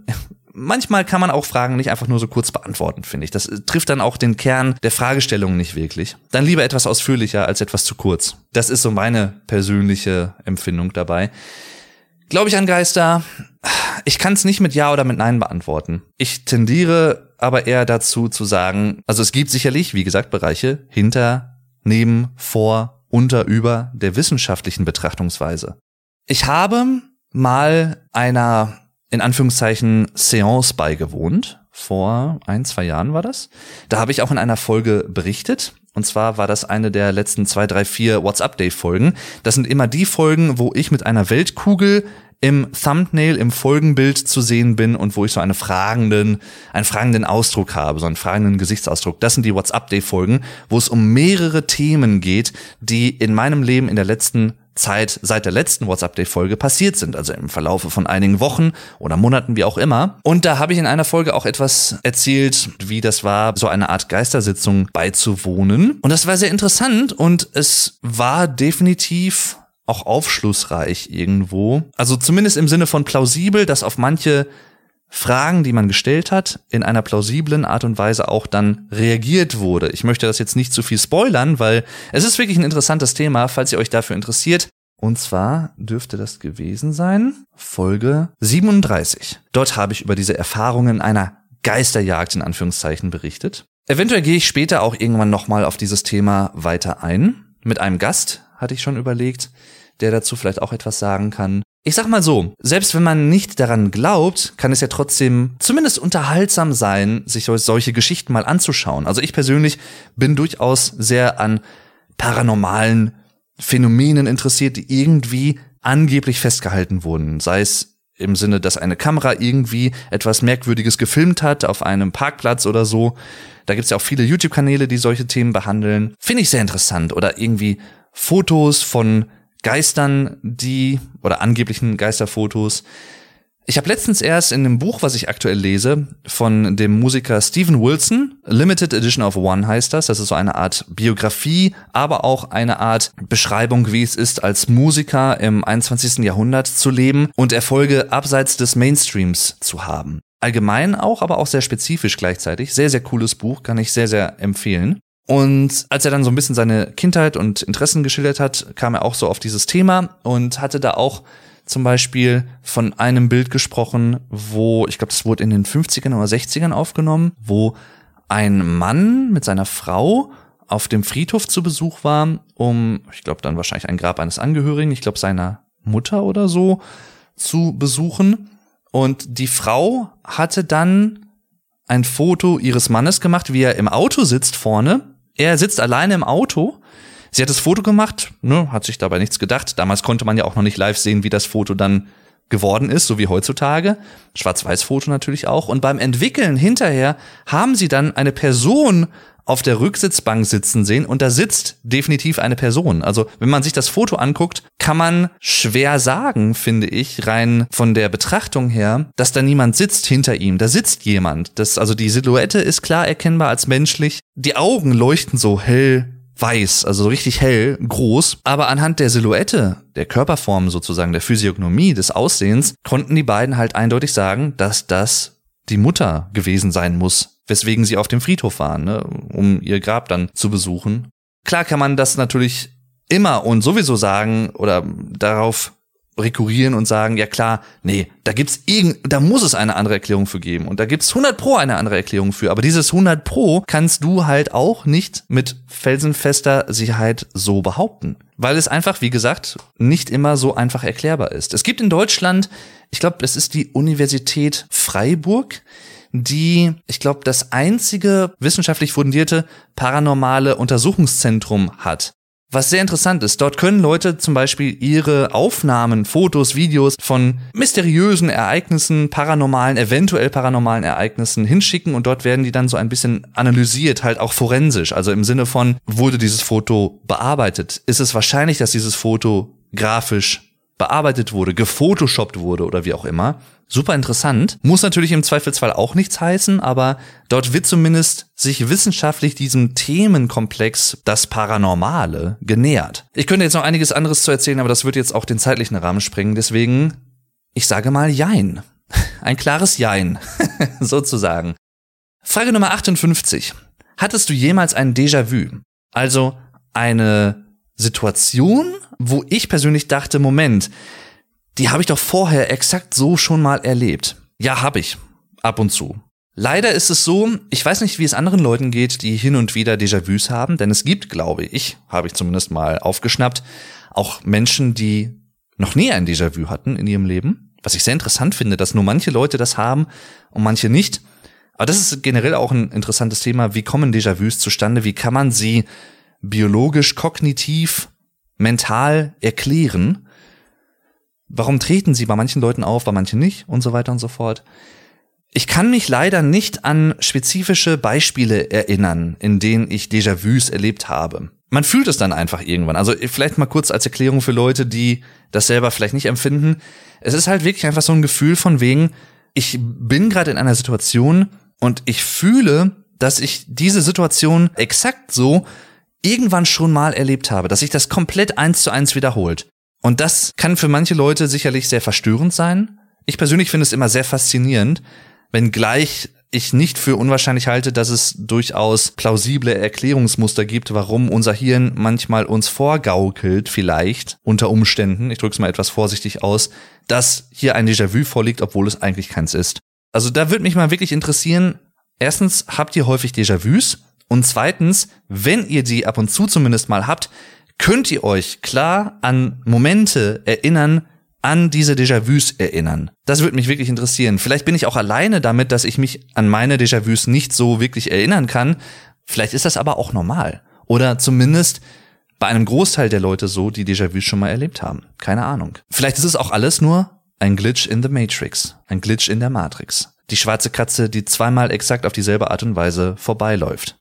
Manchmal kann man auch Fragen nicht einfach nur so kurz beantworten, finde ich. Das trifft dann auch den Kern der Fragestellung nicht wirklich. Dann lieber etwas ausführlicher als etwas zu kurz. Das ist so meine persönliche Empfindung dabei. Glaube ich an Geister? Ich kann es nicht mit Ja oder mit Nein beantworten. Ich tendiere aber eher dazu zu sagen, also es gibt sicherlich, wie gesagt, Bereiche hinter, neben, vor, unter, über der wissenschaftlichen Betrachtungsweise. Ich habe mal einer, in Anführungszeichen, Seance beigewohnt. Vor ein, zwei Jahren war das. Da habe ich auch in einer Folge berichtet. Und zwar war das eine der letzten zwei, drei, vier WhatsApp-Day-Folgen. Das sind immer die Folgen, wo ich mit einer Weltkugel im Thumbnail, im Folgenbild zu sehen bin und wo ich so einen fragenden, einen fragenden Ausdruck habe, so einen fragenden Gesichtsausdruck. Das sind die WhatsApp-Day-Folgen, wo es um mehrere Themen geht, die in meinem Leben in der letzten Zeit seit der letzten WhatsApp-Day-Folge passiert sind, also im Verlaufe von einigen Wochen oder Monaten, wie auch immer. Und da habe ich in einer Folge auch etwas erzählt, wie das war, so eine Art Geistersitzung beizuwohnen. Und das war sehr interessant und es war definitiv auch aufschlussreich irgendwo. Also zumindest im Sinne von plausibel, dass auf manche Fragen, die man gestellt hat, in einer plausiblen Art und Weise auch dann reagiert wurde. Ich möchte das jetzt nicht zu viel spoilern, weil es ist wirklich ein interessantes Thema, falls ihr euch dafür interessiert. Und zwar dürfte das gewesen sein Folge 37. Dort habe ich über diese Erfahrungen einer Geisterjagd in Anführungszeichen berichtet. Eventuell gehe ich später auch irgendwann nochmal auf dieses Thema weiter ein. Mit einem Gast hatte ich schon überlegt, der dazu vielleicht auch etwas sagen kann. Ich sag mal so, selbst wenn man nicht daran glaubt, kann es ja trotzdem zumindest unterhaltsam sein, sich solche Geschichten mal anzuschauen. Also ich persönlich bin durchaus sehr an paranormalen Phänomenen interessiert, die irgendwie angeblich festgehalten wurden. Sei es im Sinne, dass eine Kamera irgendwie etwas Merkwürdiges gefilmt hat auf einem Parkplatz oder so. Da gibt's ja auch viele YouTube-Kanäle, die solche Themen behandeln. Finde ich sehr interessant. Oder irgendwie Fotos von Geistern, die oder angeblichen Geisterfotos. Ich habe letztens erst in einem Buch, was ich aktuell lese, von dem Musiker Stephen Wilson, Limited Edition of One heißt das. Das ist so eine Art Biografie, aber auch eine Art Beschreibung, wie es ist, als Musiker im 21. Jahrhundert zu leben und Erfolge abseits des Mainstreams zu haben. Allgemein auch, aber auch sehr spezifisch gleichzeitig. Sehr, sehr cooles Buch, kann ich sehr, sehr empfehlen. Und als er dann so ein bisschen seine Kindheit und Interessen geschildert hat, kam er auch so auf dieses Thema und hatte da auch zum Beispiel von einem Bild gesprochen, wo, ich glaube, das wurde in den 50ern oder 60ern aufgenommen, wo ein Mann mit seiner Frau auf dem Friedhof zu Besuch war, um, ich glaube, dann wahrscheinlich ein Grab eines Angehörigen, ich glaube, seiner Mutter oder so, zu besuchen. Und die Frau hatte dann ein Foto ihres Mannes gemacht, wie er im Auto sitzt vorne er sitzt alleine im Auto. Sie hat das Foto gemacht, ne, hat sich dabei nichts gedacht. Damals konnte man ja auch noch nicht live sehen, wie das Foto dann geworden ist, so wie heutzutage. Schwarz-Weiß-Foto natürlich auch. Und beim Entwickeln hinterher haben sie dann eine Person auf der Rücksitzbank sitzen sehen und da sitzt definitiv eine Person. Also wenn man sich das Foto anguckt, kann man schwer sagen, finde ich, rein von der Betrachtung her, dass da niemand sitzt hinter ihm. Da sitzt jemand. Das, also die Silhouette ist klar erkennbar als menschlich. Die Augen leuchten so hell weiß, also so richtig hell, groß. Aber anhand der Silhouette, der Körperform sozusagen, der Physiognomie, des Aussehens, konnten die beiden halt eindeutig sagen, dass das die Mutter gewesen sein muss weswegen sie auf dem Friedhof waren, ne, um ihr Grab dann zu besuchen. Klar kann man das natürlich immer und sowieso sagen oder darauf rekurrieren und sagen, ja klar, nee, da gibt's irgend, da muss es eine andere Erklärung für geben und da gibt's 100 pro eine andere Erklärung für, aber dieses 100 pro kannst du halt auch nicht mit felsenfester Sicherheit so behaupten, weil es einfach, wie gesagt, nicht immer so einfach erklärbar ist. Es gibt in Deutschland, ich glaube, es ist die Universität Freiburg, die, ich glaube, das einzige wissenschaftlich fundierte paranormale Untersuchungszentrum hat. Was sehr interessant ist, dort können Leute zum Beispiel ihre Aufnahmen, Fotos, Videos von mysteriösen Ereignissen, paranormalen, eventuell paranormalen Ereignissen hinschicken und dort werden die dann so ein bisschen analysiert, halt auch forensisch. Also im Sinne von, wurde dieses Foto bearbeitet? Ist es wahrscheinlich, dass dieses Foto grafisch bearbeitet wurde, gefotoshoppt wurde oder wie auch immer. Super interessant. Muss natürlich im Zweifelsfall auch nichts heißen, aber dort wird zumindest sich wissenschaftlich diesem Themenkomplex das Paranormale genähert. Ich könnte jetzt noch einiges anderes zu erzählen, aber das wird jetzt auch den zeitlichen Rahmen sprengen. Deswegen, ich sage mal Jein. Ein klares Jein, sozusagen. Frage Nummer 58. Hattest du jemals ein Déjà-vu? Also eine Situation, wo ich persönlich dachte, Moment, die habe ich doch vorher exakt so schon mal erlebt. Ja, habe ich. Ab und zu. Leider ist es so, ich weiß nicht, wie es anderen Leuten geht, die hin und wieder Déjà-vus haben, denn es gibt, glaube ich, habe ich zumindest mal aufgeschnappt, auch Menschen, die noch nie ein Déjà-vu hatten in ihrem Leben. Was ich sehr interessant finde, dass nur manche Leute das haben und manche nicht. Aber das ist generell auch ein interessantes Thema. Wie kommen Déjà-vus zustande? Wie kann man sie biologisch, kognitiv, mental erklären? Warum treten sie bei manchen Leuten auf, bei manchen nicht und so weiter und so fort? Ich kann mich leider nicht an spezifische Beispiele erinnern, in denen ich Déjà-vus erlebt habe. Man fühlt es dann einfach irgendwann. Also vielleicht mal kurz als Erklärung für Leute, die das selber vielleicht nicht empfinden. Es ist halt wirklich einfach so ein Gefühl von wegen, ich bin gerade in einer Situation und ich fühle, dass ich diese Situation exakt so irgendwann schon mal erlebt habe, dass sich das komplett eins zu eins wiederholt. Und das kann für manche Leute sicherlich sehr verstörend sein. Ich persönlich finde es immer sehr faszinierend, wenngleich ich nicht für unwahrscheinlich halte, dass es durchaus plausible Erklärungsmuster gibt, warum unser Hirn manchmal uns vorgaukelt, vielleicht unter Umständen, ich drücke es mal etwas vorsichtig aus, dass hier ein Déjà-vu vorliegt, obwohl es eigentlich keins ist. Also da würde mich mal wirklich interessieren, erstens, habt ihr häufig Déjà-vus? Und zweitens, wenn ihr die ab und zu zumindest mal habt, könnt ihr euch klar an Momente erinnern, an diese Déjà-vus erinnern. Das würde mich wirklich interessieren. Vielleicht bin ich auch alleine damit, dass ich mich an meine Déjà-vus nicht so wirklich erinnern kann. Vielleicht ist das aber auch normal. Oder zumindest bei einem Großteil der Leute so, die Déjà-vus schon mal erlebt haben. Keine Ahnung. Vielleicht ist es auch alles nur ein Glitch in the Matrix. Ein Glitch in der Matrix. Die schwarze Katze, die zweimal exakt auf dieselbe Art und Weise vorbeiläuft.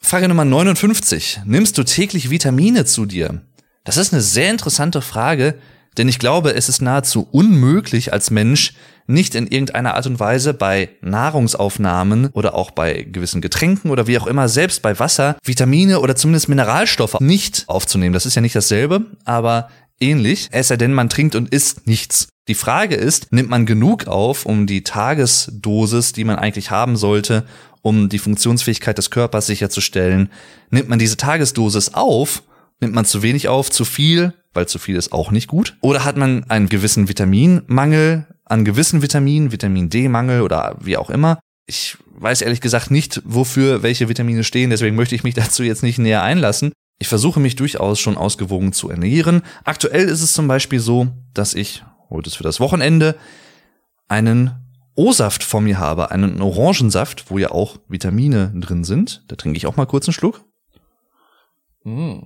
Frage Nummer 59. Nimmst du täglich Vitamine zu dir? Das ist eine sehr interessante Frage, denn ich glaube, es ist nahezu unmöglich als Mensch, nicht in irgendeiner Art und Weise bei Nahrungsaufnahmen oder auch bei gewissen Getränken oder wie auch immer, selbst bei Wasser, Vitamine oder zumindest Mineralstoffe nicht aufzunehmen. Das ist ja nicht dasselbe, aber ähnlich, es sei denn, man trinkt und isst nichts. Die Frage ist, nimmt man genug auf, um die Tagesdosis, die man eigentlich haben sollte, um die Funktionsfähigkeit des Körpers sicherzustellen, nimmt man diese Tagesdosis auf, nimmt man zu wenig auf, zu viel, weil zu viel ist auch nicht gut, oder hat man einen gewissen Vitaminmangel an gewissen Vitaminen, Vitamin D-Mangel oder wie auch immer. Ich weiß ehrlich gesagt nicht, wofür welche Vitamine stehen, deswegen möchte ich mich dazu jetzt nicht näher einlassen. Ich versuche mich durchaus schon ausgewogen zu ernähren. Aktuell ist es zum Beispiel so, dass ich, heute ist für das Wochenende, einen O-Saft vor mir habe, einen Orangensaft, wo ja auch Vitamine drin sind. Da trinke ich auch mal kurz einen Schluck. Mm.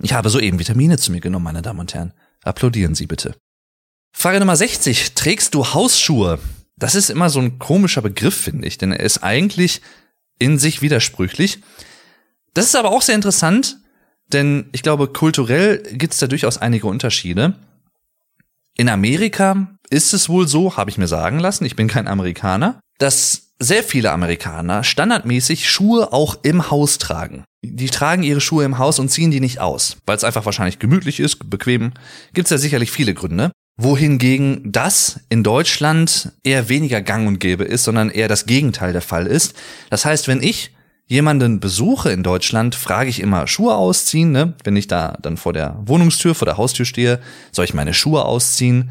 Ich habe soeben Vitamine zu mir genommen, meine Damen und Herren. Applaudieren Sie bitte. Frage Nummer 60. Trägst du Hausschuhe? Das ist immer so ein komischer Begriff, finde ich, denn er ist eigentlich in sich widersprüchlich. Das ist aber auch sehr interessant, denn ich glaube, kulturell gibt es da durchaus einige Unterschiede. In Amerika ist es wohl so, habe ich mir sagen lassen, ich bin kein Amerikaner, dass sehr viele Amerikaner standardmäßig Schuhe auch im Haus tragen. Die tragen ihre Schuhe im Haus und ziehen die nicht aus, weil es einfach wahrscheinlich gemütlich ist, bequem. Gibt es ja sicherlich viele Gründe. Wohingegen das in Deutschland eher weniger gang und gäbe ist, sondern eher das Gegenteil der Fall ist. Das heißt, wenn ich jemanden besuche in Deutschland, frage ich immer Schuhe ausziehen. Ne? Wenn ich da dann vor der Wohnungstür, vor der Haustür stehe, soll ich meine Schuhe ausziehen?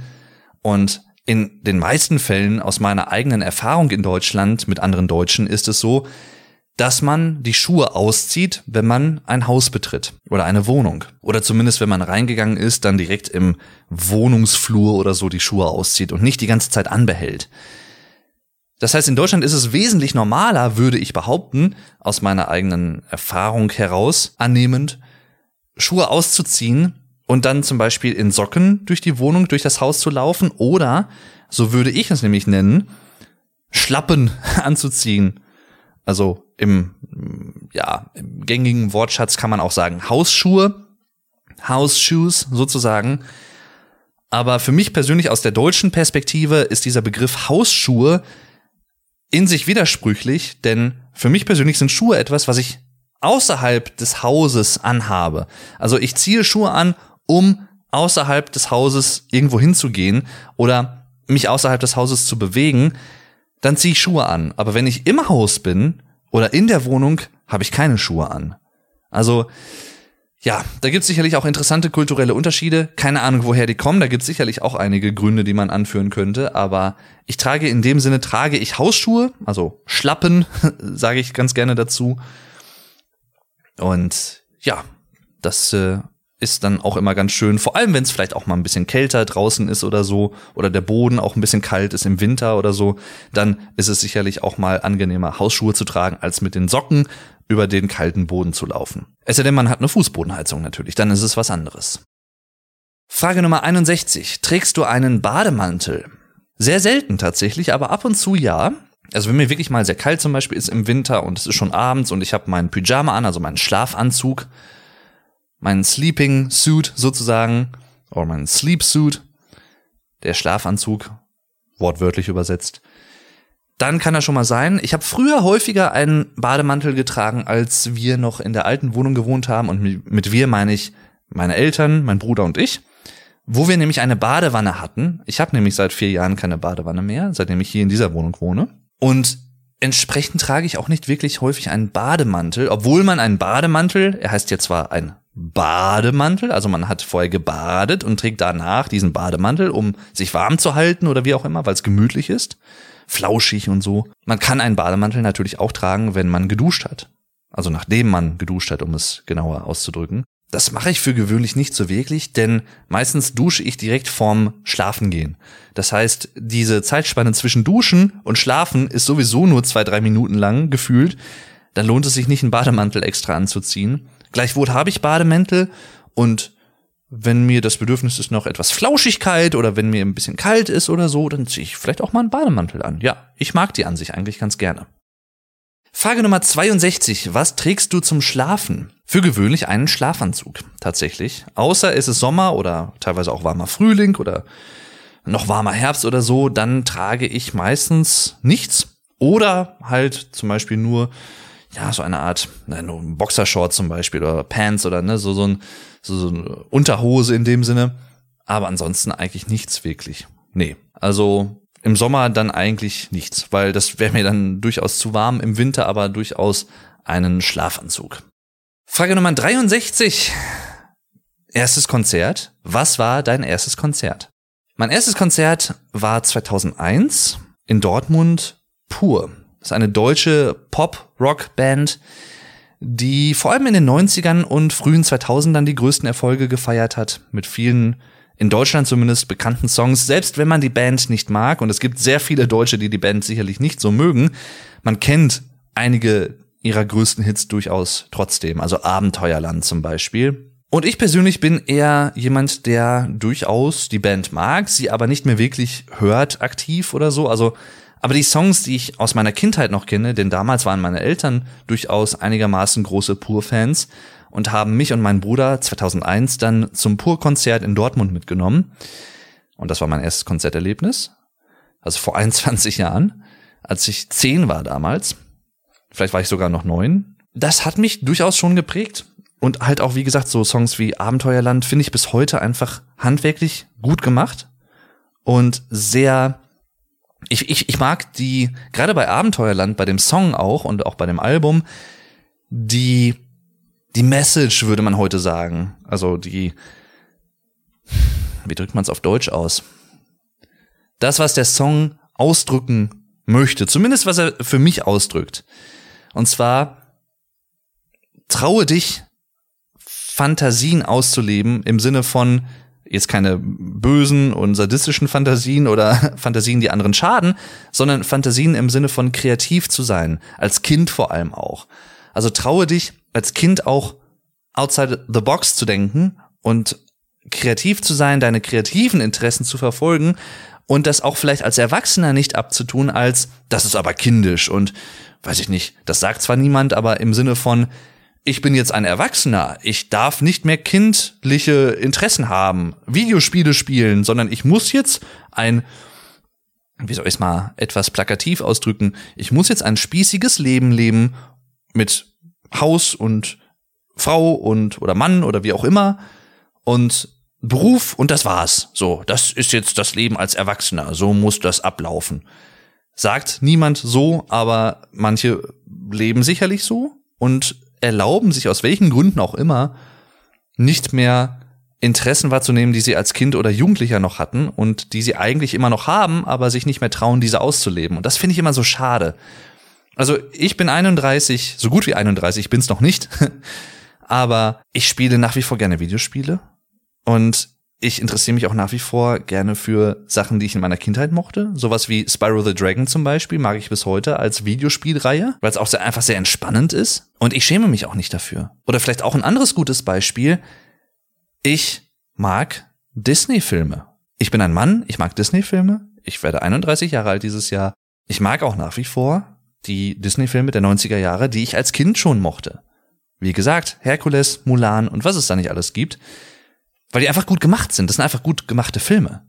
Und in den meisten Fällen aus meiner eigenen Erfahrung in Deutschland mit anderen Deutschen ist es so, dass man die Schuhe auszieht, wenn man ein Haus betritt oder eine Wohnung. Oder zumindest, wenn man reingegangen ist, dann direkt im Wohnungsflur oder so die Schuhe auszieht und nicht die ganze Zeit anbehält. Das heißt, in Deutschland ist es wesentlich normaler, würde ich behaupten, aus meiner eigenen Erfahrung heraus, annehmend, Schuhe auszuziehen und dann zum Beispiel in Socken durch die Wohnung, durch das Haus zu laufen oder, so würde ich es nämlich nennen, Schlappen anzuziehen. Also im, ja, im gängigen Wortschatz kann man auch sagen Hausschuhe, House sozusagen. Aber für mich persönlich aus der deutschen Perspektive ist dieser Begriff Hausschuhe in sich widersprüchlich, denn für mich persönlich sind Schuhe etwas, was ich außerhalb des Hauses anhabe. Also ich ziehe Schuhe an, um außerhalb des Hauses irgendwo hinzugehen oder mich außerhalb des Hauses zu bewegen, dann ziehe ich Schuhe an. Aber wenn ich im Haus bin oder in der Wohnung, habe ich keine Schuhe an. Also ja, da gibt es sicherlich auch interessante kulturelle Unterschiede. Keine Ahnung, woher die kommen. Da gibt es sicherlich auch einige Gründe, die man anführen könnte. Aber ich trage in dem Sinne, trage ich Hausschuhe, also Schlappen, sage ich ganz gerne dazu. Und ja, das äh, ist dann auch immer ganz schön. Vor allem, wenn es vielleicht auch mal ein bisschen kälter draußen ist oder so. Oder der Boden auch ein bisschen kalt ist im Winter oder so. Dann ist es sicherlich auch mal angenehmer, Hausschuhe zu tragen, als mit den Socken über den kalten Boden zu laufen. Es sei denn, man hat eine Fußbodenheizung natürlich, dann ist es was anderes. Frage Nummer 61. Trägst du einen Bademantel? Sehr selten tatsächlich, aber ab und zu ja. Also wenn mir wirklich mal sehr kalt zum Beispiel ist im Winter und es ist schon abends und ich habe meinen Pyjama an, also meinen Schlafanzug, meinen Sleeping Suit sozusagen, oder meinen Sleep Suit, der Schlafanzug, wortwörtlich übersetzt, dann kann das schon mal sein. Ich habe früher häufiger einen Bademantel getragen, als wir noch in der alten Wohnung gewohnt haben. Und mit wir meine ich meine Eltern, mein Bruder und ich. wo wir nämlich eine Badewanne hatten. Ich habe nämlich seit vier Jahren keine Badewanne mehr, seitdem ich hier in dieser Wohnung wohne. Und entsprechend trage ich auch nicht wirklich häufig einen Bademantel, obwohl man einen Bademantel, er heißt ja zwar ein Bademantel, also man hat vorher gebadet und trägt danach diesen Bademantel, um sich warm zu halten oder wie auch immer, weil es gemütlich ist, flauschig und so. Man kann einen Bademantel natürlich auch tragen, wenn man geduscht hat. Also nachdem man geduscht hat, um es genauer auszudrücken. Das mache ich für gewöhnlich nicht so wirklich, denn meistens dusche ich direkt vorm Schlafengehen. Das heißt, diese Zeitspanne zwischen Duschen und Schlafen ist sowieso nur zwei, drei Minuten lang gefühlt. Dann lohnt es sich nicht, einen Bademantel extra anzuziehen. Gleichwohl habe ich Bademäntel und wenn mir das Bedürfnis ist noch etwas Flauschigkeit oder wenn mir ein bisschen kalt ist oder so, dann ziehe ich vielleicht auch mal einen Bademantel an. Ja, ich mag die an sich eigentlich ganz gerne. Frage Nummer 62. Was trägst du zum Schlafen? Für gewöhnlich einen Schlafanzug, tatsächlich. Außer es ist Sommer oder teilweise auch warmer Frühling oder noch warmer Herbst oder so, dann trage ich meistens nichts. Oder halt zum Beispiel nur, ja, so eine Art, nein, Boxershort zum Beispiel oder Pants oder ne, so, so, ein, so, so eine Unterhose in dem Sinne. Aber ansonsten eigentlich nichts wirklich. Nee. Also im Sommer dann eigentlich nichts, weil das wäre mir dann durchaus zu warm, im Winter aber durchaus einen Schlafanzug. Frage Nummer 63. Erstes Konzert. Was war dein erstes Konzert? Mein erstes Konzert war 2001 in Dortmund pur. Ist eine deutsche Pop-Rock-Band, die vor allem in den 90ern und frühen 2000ern die größten Erfolge gefeiert hat, mit vielen in Deutschland zumindest bekannten Songs, selbst wenn man die Band nicht mag, und es gibt sehr viele Deutsche, die die Band sicherlich nicht so mögen, man kennt einige ihrer größten Hits durchaus trotzdem, also Abenteuerland zum Beispiel. Und ich persönlich bin eher jemand, der durchaus die Band mag, sie aber nicht mehr wirklich hört aktiv oder so. Also, aber die Songs, die ich aus meiner Kindheit noch kenne, denn damals waren meine Eltern durchaus einigermaßen große Pur-Fans, und haben mich und meinen Bruder 2001 dann zum Pur-Konzert in Dortmund mitgenommen. Und das war mein erstes Konzerterlebnis. Also vor 21 Jahren, als ich zehn war damals. Vielleicht war ich sogar noch neun. Das hat mich durchaus schon geprägt. Und halt auch, wie gesagt, so Songs wie Abenteuerland finde ich bis heute einfach handwerklich gut gemacht und sehr ich, ich, ich mag die, gerade bei Abenteuerland, bei dem Song auch und auch bei dem Album, die die Message, würde man heute sagen. Also die, wie drückt man es auf Deutsch aus? Das, was der Song ausdrücken möchte, zumindest was er für mich ausdrückt. Und zwar, traue dich, Fantasien auszuleben im Sinne von, jetzt keine bösen und sadistischen Fantasien oder Fantasien, die anderen schaden, sondern Fantasien im Sinne von kreativ zu sein, als Kind vor allem auch. Also traue dich, als Kind auch outside the box zu denken und kreativ zu sein, deine kreativen Interessen zu verfolgen und das auch vielleicht als Erwachsener nicht abzutun, als das ist aber kindisch und weiß ich nicht, das sagt zwar niemand, aber im Sinne von ich bin jetzt ein Erwachsener, ich darf nicht mehr kindliche Interessen haben, Videospiele spielen, sondern ich muss jetzt ein wie soll ich es mal etwas plakativ ausdrücken, ich muss jetzt ein spießiges Leben leben mit Haus und Frau und oder Mann oder wie auch immer und Beruf und das war's. So, das ist jetzt das Leben als Erwachsener. So muss das ablaufen. Sagt niemand so, aber manche leben sicherlich so und erlauben sich aus welchen Gründen auch immer nicht mehr Interessen wahrzunehmen, die sie als Kind oder Jugendlicher noch hatten und die sie eigentlich immer noch haben, aber sich nicht mehr trauen, diese auszuleben. Und das finde ich immer so schade. Also ich bin 31, so gut wie 31, ich bin's noch nicht. Aber ich spiele nach wie vor gerne Videospiele. Und ich interessiere mich auch nach wie vor gerne für Sachen, die ich in meiner Kindheit mochte. Sowas wie Spyro the Dragon zum Beispiel mag ich bis heute als Videospielreihe, weil es auch sehr, einfach sehr entspannend ist. Und ich schäme mich auch nicht dafür. Oder vielleicht auch ein anderes gutes Beispiel. Ich mag Disney-Filme. Ich bin ein Mann, ich mag Disney-Filme. Ich werde 31 Jahre alt dieses Jahr. Ich mag auch nach wie vor die Disney-Filme der 90er Jahre, die ich als Kind schon mochte. Wie gesagt, Herkules, Mulan und was es da nicht alles gibt, weil die einfach gut gemacht sind. Das sind einfach gut gemachte Filme.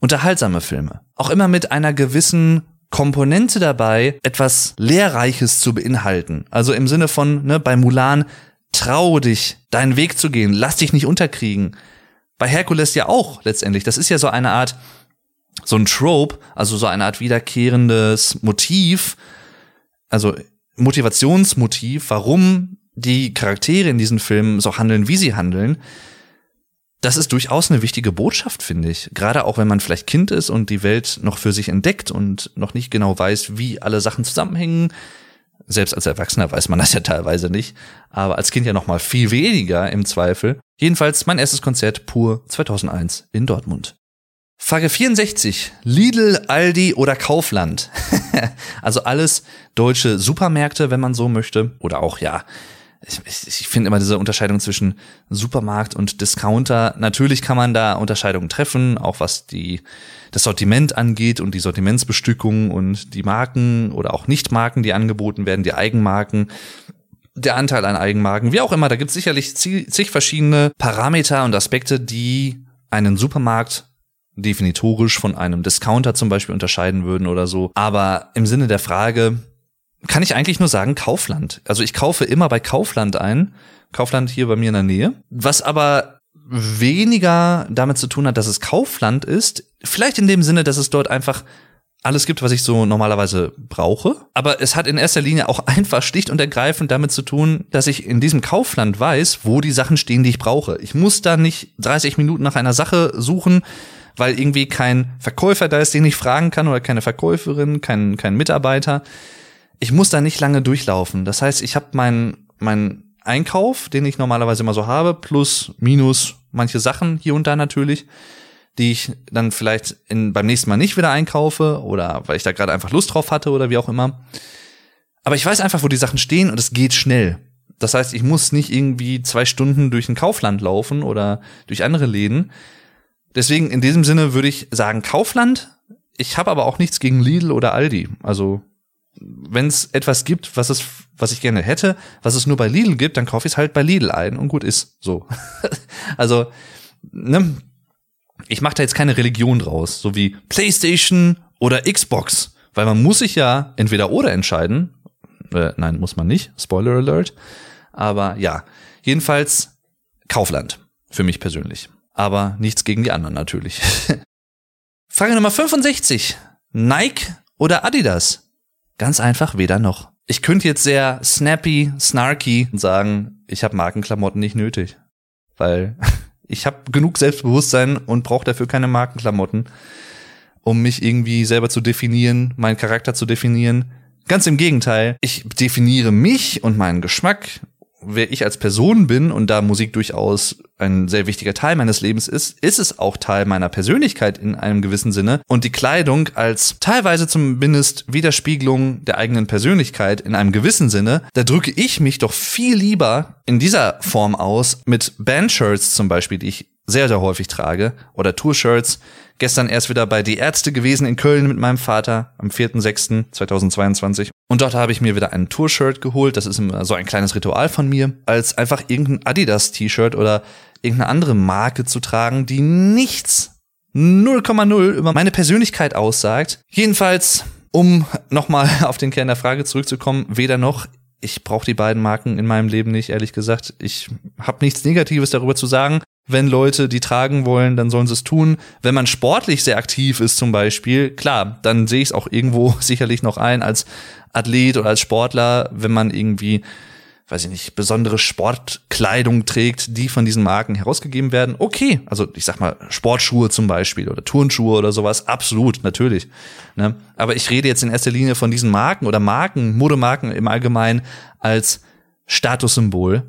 Unterhaltsame Filme. Auch immer mit einer gewissen Komponente dabei, etwas Lehrreiches zu beinhalten. Also im Sinne von, ne, bei Mulan, trau dich, deinen Weg zu gehen, lass dich nicht unterkriegen. bei Herkules ja auch letztendlich. Das ist ja so eine Art, so ein Trope, also so eine Art wiederkehrendes Motiv, also Motivationsmotiv, warum die Charaktere in diesen Filmen so handeln, wie sie handeln. Das ist durchaus eine wichtige Botschaft, finde ich. Gerade auch wenn man vielleicht Kind ist und die Welt noch für sich entdeckt und noch nicht genau weiß, wie alle Sachen zusammenhängen. Selbst als Erwachsener weiß man das ja teilweise nicht, aber als Kind ja noch mal viel weniger im Zweifel. Jedenfalls mein erstes Konzert pur 2001 in Dortmund. Frage 64. Lidl, Aldi oder Kaufland? also alles deutsche Supermärkte, wenn man so möchte. Oder auch, ja, ich, ich finde immer diese Unterscheidung zwischen Supermarkt und Discounter. Natürlich kann man da Unterscheidungen treffen, auch was die, das Sortiment angeht und die Sortimentsbestückung und die Marken oder auch Nichtmarken, die angeboten werden, die Eigenmarken der Anteil an Eigenmarken, wie auch immer, da gibt es sicherlich zig verschiedene Parameter und Aspekte, die einen Supermarkt definitorisch von einem Discounter zum Beispiel unterscheiden würden oder so. Aber im Sinne der Frage kann ich eigentlich nur sagen Kaufland. Also ich kaufe immer bei Kaufland ein. Kaufland hier bei mir in der Nähe. Was aber weniger damit zu tun hat, dass es Kaufland ist. Vielleicht in dem Sinne, dass es dort einfach alles gibt, was ich so normalerweise brauche. Aber es hat in erster Linie auch einfach schlicht und ergreifend damit zu tun, dass ich in diesem Kaufland weiß, wo die Sachen stehen, die ich brauche. Ich muss da nicht 30 Minuten nach einer Sache suchen, weil irgendwie kein Verkäufer da ist, den ich fragen kann oder keine Verkäuferin, kein, kein Mitarbeiter. Ich muss da nicht lange durchlaufen. Das heißt, ich habe meinen mein Einkauf, den ich normalerweise immer so habe, plus, minus manche Sachen hier und da natürlich, die ich dann vielleicht in, beim nächsten Mal nicht wieder einkaufe oder weil ich da gerade einfach Lust drauf hatte oder wie auch immer. Aber ich weiß einfach, wo die Sachen stehen und es geht schnell. Das heißt, ich muss nicht irgendwie zwei Stunden durch ein Kaufland laufen oder durch andere Läden, Deswegen in diesem Sinne würde ich sagen Kaufland. Ich habe aber auch nichts gegen Lidl oder Aldi. Also wenn es etwas gibt, was es, was ich gerne hätte, was es nur bei Lidl gibt, dann kaufe ich es halt bei Lidl ein und gut ist. So. also, ne, ich mache da jetzt keine Religion draus, so wie PlayStation oder Xbox, weil man muss sich ja entweder oder entscheiden. Äh, nein, muss man nicht. Spoiler Alert. Aber ja, jedenfalls Kaufland für mich persönlich aber nichts gegen die anderen natürlich. Frage Nummer 65. Nike oder Adidas? Ganz einfach weder noch. Ich könnte jetzt sehr snappy, snarky sagen, ich habe Markenklamotten nicht nötig, weil ich habe genug Selbstbewusstsein und brauche dafür keine Markenklamotten, um mich irgendwie selber zu definieren, meinen Charakter zu definieren. Ganz im Gegenteil, ich definiere mich und meinen Geschmack wer ich als Person bin und da Musik durchaus ein sehr wichtiger Teil meines Lebens ist, ist es auch Teil meiner Persönlichkeit in einem gewissen Sinne. Und die Kleidung als teilweise zumindest Widerspiegelung der eigenen Persönlichkeit in einem gewissen Sinne, da drücke ich mich doch viel lieber in dieser Form aus mit Bandshirts zum Beispiel, die ich sehr, sehr häufig trage, oder Tour-Shirts. Gestern erst wieder bei Die Ärzte gewesen in Köln mit meinem Vater am 4.6.2022. Und dort habe ich mir wieder ein Tour-Shirt geholt. Das ist immer so ein kleines Ritual von mir, als einfach irgendein Adidas-T-Shirt oder irgendeine andere Marke zu tragen, die nichts 0,0 über meine Persönlichkeit aussagt. Jedenfalls, um nochmal auf den Kern der Frage zurückzukommen, weder noch ich brauche die beiden Marken in meinem Leben nicht, ehrlich gesagt. Ich habe nichts Negatives darüber zu sagen. Wenn Leute die tragen wollen, dann sollen sie es tun. Wenn man sportlich sehr aktiv ist zum Beispiel, klar, dann sehe ich es auch irgendwo sicherlich noch ein als Athlet oder als Sportler, wenn man irgendwie, weiß ich nicht, besondere Sportkleidung trägt, die von diesen Marken herausgegeben werden. Okay, also ich sag mal Sportschuhe zum Beispiel oder Turnschuhe oder sowas, absolut, natürlich. Ne? Aber ich rede jetzt in erster Linie von diesen Marken oder Marken, Modemarken im Allgemeinen als Statussymbol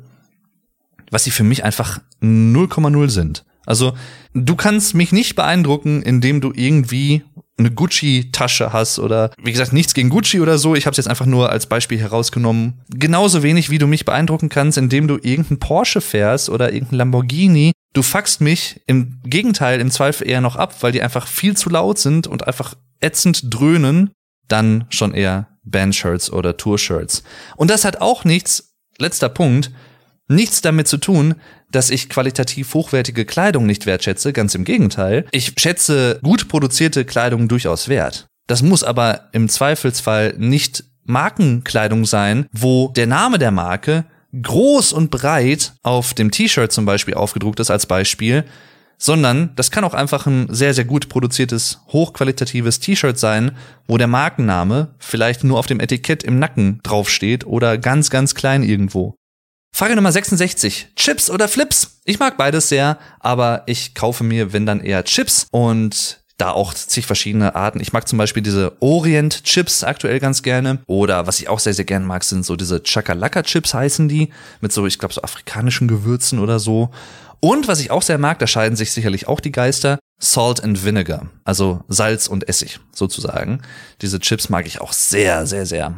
was sie für mich einfach 0,0 sind. Also du kannst mich nicht beeindrucken, indem du irgendwie eine Gucci-Tasche hast oder wie gesagt nichts gegen Gucci oder so. Ich habe es jetzt einfach nur als Beispiel herausgenommen. Genauso wenig wie du mich beeindrucken kannst, indem du irgendeinen Porsche fährst oder irgendeinen Lamborghini. Du fuckst mich im Gegenteil im Zweifel eher noch ab, weil die einfach viel zu laut sind und einfach ätzend dröhnen. Dann schon eher Bandshirts oder Tourshirts. Und das hat auch nichts. Letzter Punkt nichts damit zu tun, dass ich qualitativ hochwertige Kleidung nicht wertschätze, ganz im Gegenteil. Ich schätze gut produzierte Kleidung durchaus wert. Das muss aber im Zweifelsfall nicht Markenkleidung sein, wo der Name der Marke groß und breit auf dem T-Shirt zum Beispiel aufgedruckt ist als Beispiel, sondern das kann auch einfach ein sehr, sehr gut produziertes, hochqualitatives T-Shirt sein, wo der Markenname vielleicht nur auf dem Etikett im Nacken draufsteht oder ganz, ganz klein irgendwo. Frage Nummer 66. Chips oder Flips? Ich mag beides sehr, aber ich kaufe mir, wenn dann eher Chips und da auch zig verschiedene Arten. Ich mag zum Beispiel diese Orient-Chips aktuell ganz gerne. Oder was ich auch sehr, sehr gerne mag, sind so diese Chakalaka-Chips heißen die. Mit so, ich glaube, so afrikanischen Gewürzen oder so. Und was ich auch sehr mag, da scheiden sich sicherlich auch die Geister, Salt and Vinegar. Also Salz und Essig sozusagen. Diese Chips mag ich auch sehr, sehr, sehr.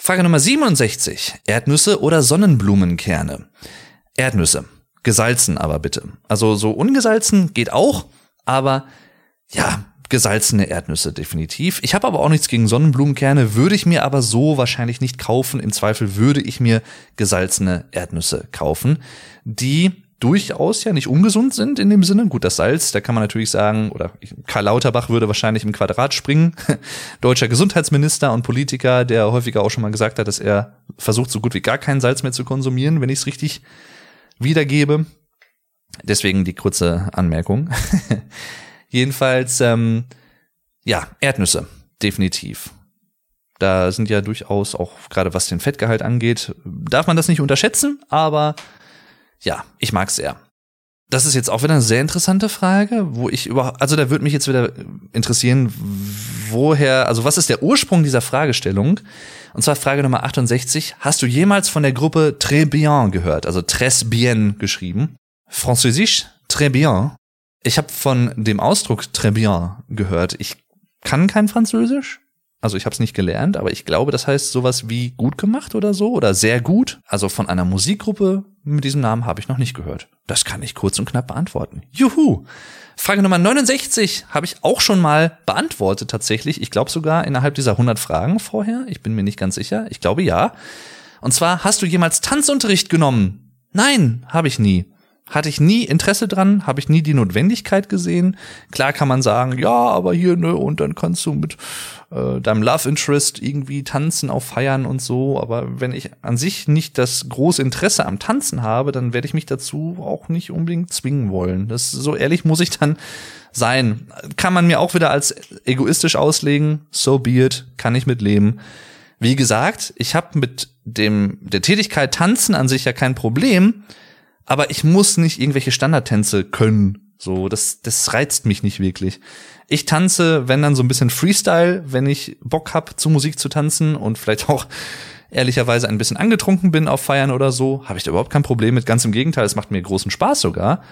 Frage Nummer 67. Erdnüsse oder Sonnenblumenkerne? Erdnüsse. Gesalzen aber bitte. Also so ungesalzen geht auch, aber ja, gesalzene Erdnüsse definitiv. Ich habe aber auch nichts gegen Sonnenblumenkerne, würde ich mir aber so wahrscheinlich nicht kaufen. Im Zweifel würde ich mir gesalzene Erdnüsse kaufen, die durchaus ja nicht ungesund sind in dem Sinne. Gut, das Salz, da kann man natürlich sagen, oder Karl Lauterbach würde wahrscheinlich im Quadrat springen. Deutscher Gesundheitsminister und Politiker, der häufiger auch schon mal gesagt hat, dass er versucht, so gut wie gar kein Salz mehr zu konsumieren, wenn ich es richtig wiedergebe. Deswegen die kurze Anmerkung. Jedenfalls, ähm, ja, Erdnüsse, definitiv. Da sind ja durchaus auch, gerade was den Fettgehalt angeht, darf man das nicht unterschätzen, aber ja, ich mag's sehr. Das ist jetzt auch wieder eine sehr interessante Frage, wo ich überhaupt, also da würde mich jetzt wieder interessieren, woher, also was ist der Ursprung dieser Fragestellung? Und zwar Frage Nummer 68. Hast du jemals von der Gruppe Très Bien gehört? Also Très Bien geschrieben. Französisch Très Bien ich habe von dem Ausdruck très bien gehört. Ich kann kein Französisch. Also ich habe es nicht gelernt, aber ich glaube, das heißt sowas wie gut gemacht oder so oder sehr gut. Also von einer Musikgruppe mit diesem Namen habe ich noch nicht gehört. Das kann ich kurz und knapp beantworten. Juhu! Frage Nummer 69 habe ich auch schon mal beantwortet tatsächlich. Ich glaube sogar innerhalb dieser 100 Fragen vorher. Ich bin mir nicht ganz sicher. Ich glaube ja. Und zwar, hast du jemals Tanzunterricht genommen? Nein, habe ich nie hatte ich nie Interesse dran, habe ich nie die Notwendigkeit gesehen. Klar kann man sagen, ja, aber hier, ne, und dann kannst du mit äh, deinem Love Interest irgendwie tanzen auf Feiern und so. Aber wenn ich an sich nicht das große Interesse am Tanzen habe, dann werde ich mich dazu auch nicht unbedingt zwingen wollen. Das so ehrlich muss ich dann sein. Kann man mir auch wieder als egoistisch auslegen. So be it, kann ich mit leben. Wie gesagt, ich habe mit dem der Tätigkeit tanzen an sich ja kein Problem aber ich muss nicht irgendwelche Standardtänze können. So, das, das reizt mich nicht wirklich. Ich tanze, wenn dann so ein bisschen Freestyle, wenn ich Bock hab, zu Musik zu tanzen und vielleicht auch ehrlicherweise ein bisschen angetrunken bin auf Feiern oder so, habe ich da überhaupt kein Problem mit. Ganz im Gegenteil, es macht mir großen Spaß sogar.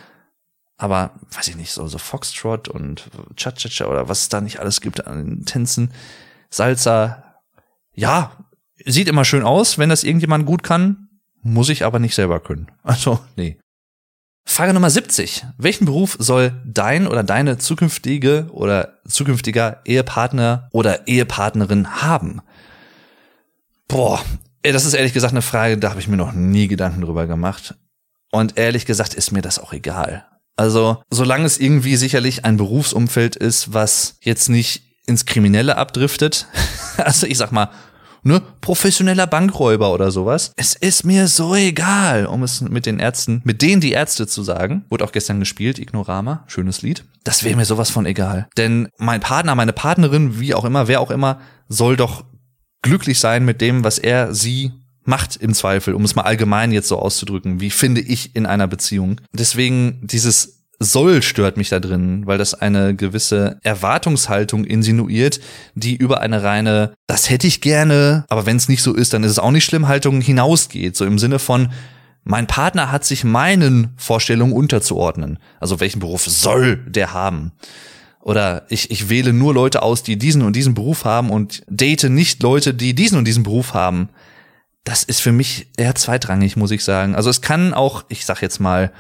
Aber weiß ich nicht, so, so Foxtrot und Cha-Cha-Cha oder was es da nicht alles gibt an Tänzen, Salsa. Ja, sieht immer schön aus, wenn das irgendjemand gut kann muss ich aber nicht selber können. Also, nee. Frage Nummer 70. Welchen Beruf soll dein oder deine zukünftige oder zukünftiger Ehepartner oder Ehepartnerin haben? Boah, das ist ehrlich gesagt eine Frage, da habe ich mir noch nie Gedanken drüber gemacht. Und ehrlich gesagt ist mir das auch egal. Also, solange es irgendwie sicherlich ein Berufsumfeld ist, was jetzt nicht ins Kriminelle abdriftet, also ich sag mal, ne, professioneller Bankräuber oder sowas. Es ist mir so egal, um es mit den Ärzten, mit denen die Ärzte zu sagen. Wurde auch gestern gespielt, Ignorama, schönes Lied. Das wäre mir sowas von egal. Denn mein Partner, meine Partnerin, wie auch immer, wer auch immer, soll doch glücklich sein mit dem, was er, sie macht im Zweifel, um es mal allgemein jetzt so auszudrücken. Wie finde ich in einer Beziehung? Deswegen dieses soll stört mich da drin, weil das eine gewisse Erwartungshaltung insinuiert, die über eine reine, das hätte ich gerne, aber wenn es nicht so ist, dann ist es auch nicht schlimm, Haltung hinausgeht. So im Sinne von, mein Partner hat sich meinen Vorstellungen unterzuordnen. Also welchen Beruf soll der haben? Oder ich, ich wähle nur Leute aus, die diesen und diesen Beruf haben und date nicht Leute, die diesen und diesen Beruf haben. Das ist für mich eher zweitrangig, muss ich sagen. Also es kann auch, ich sag jetzt mal,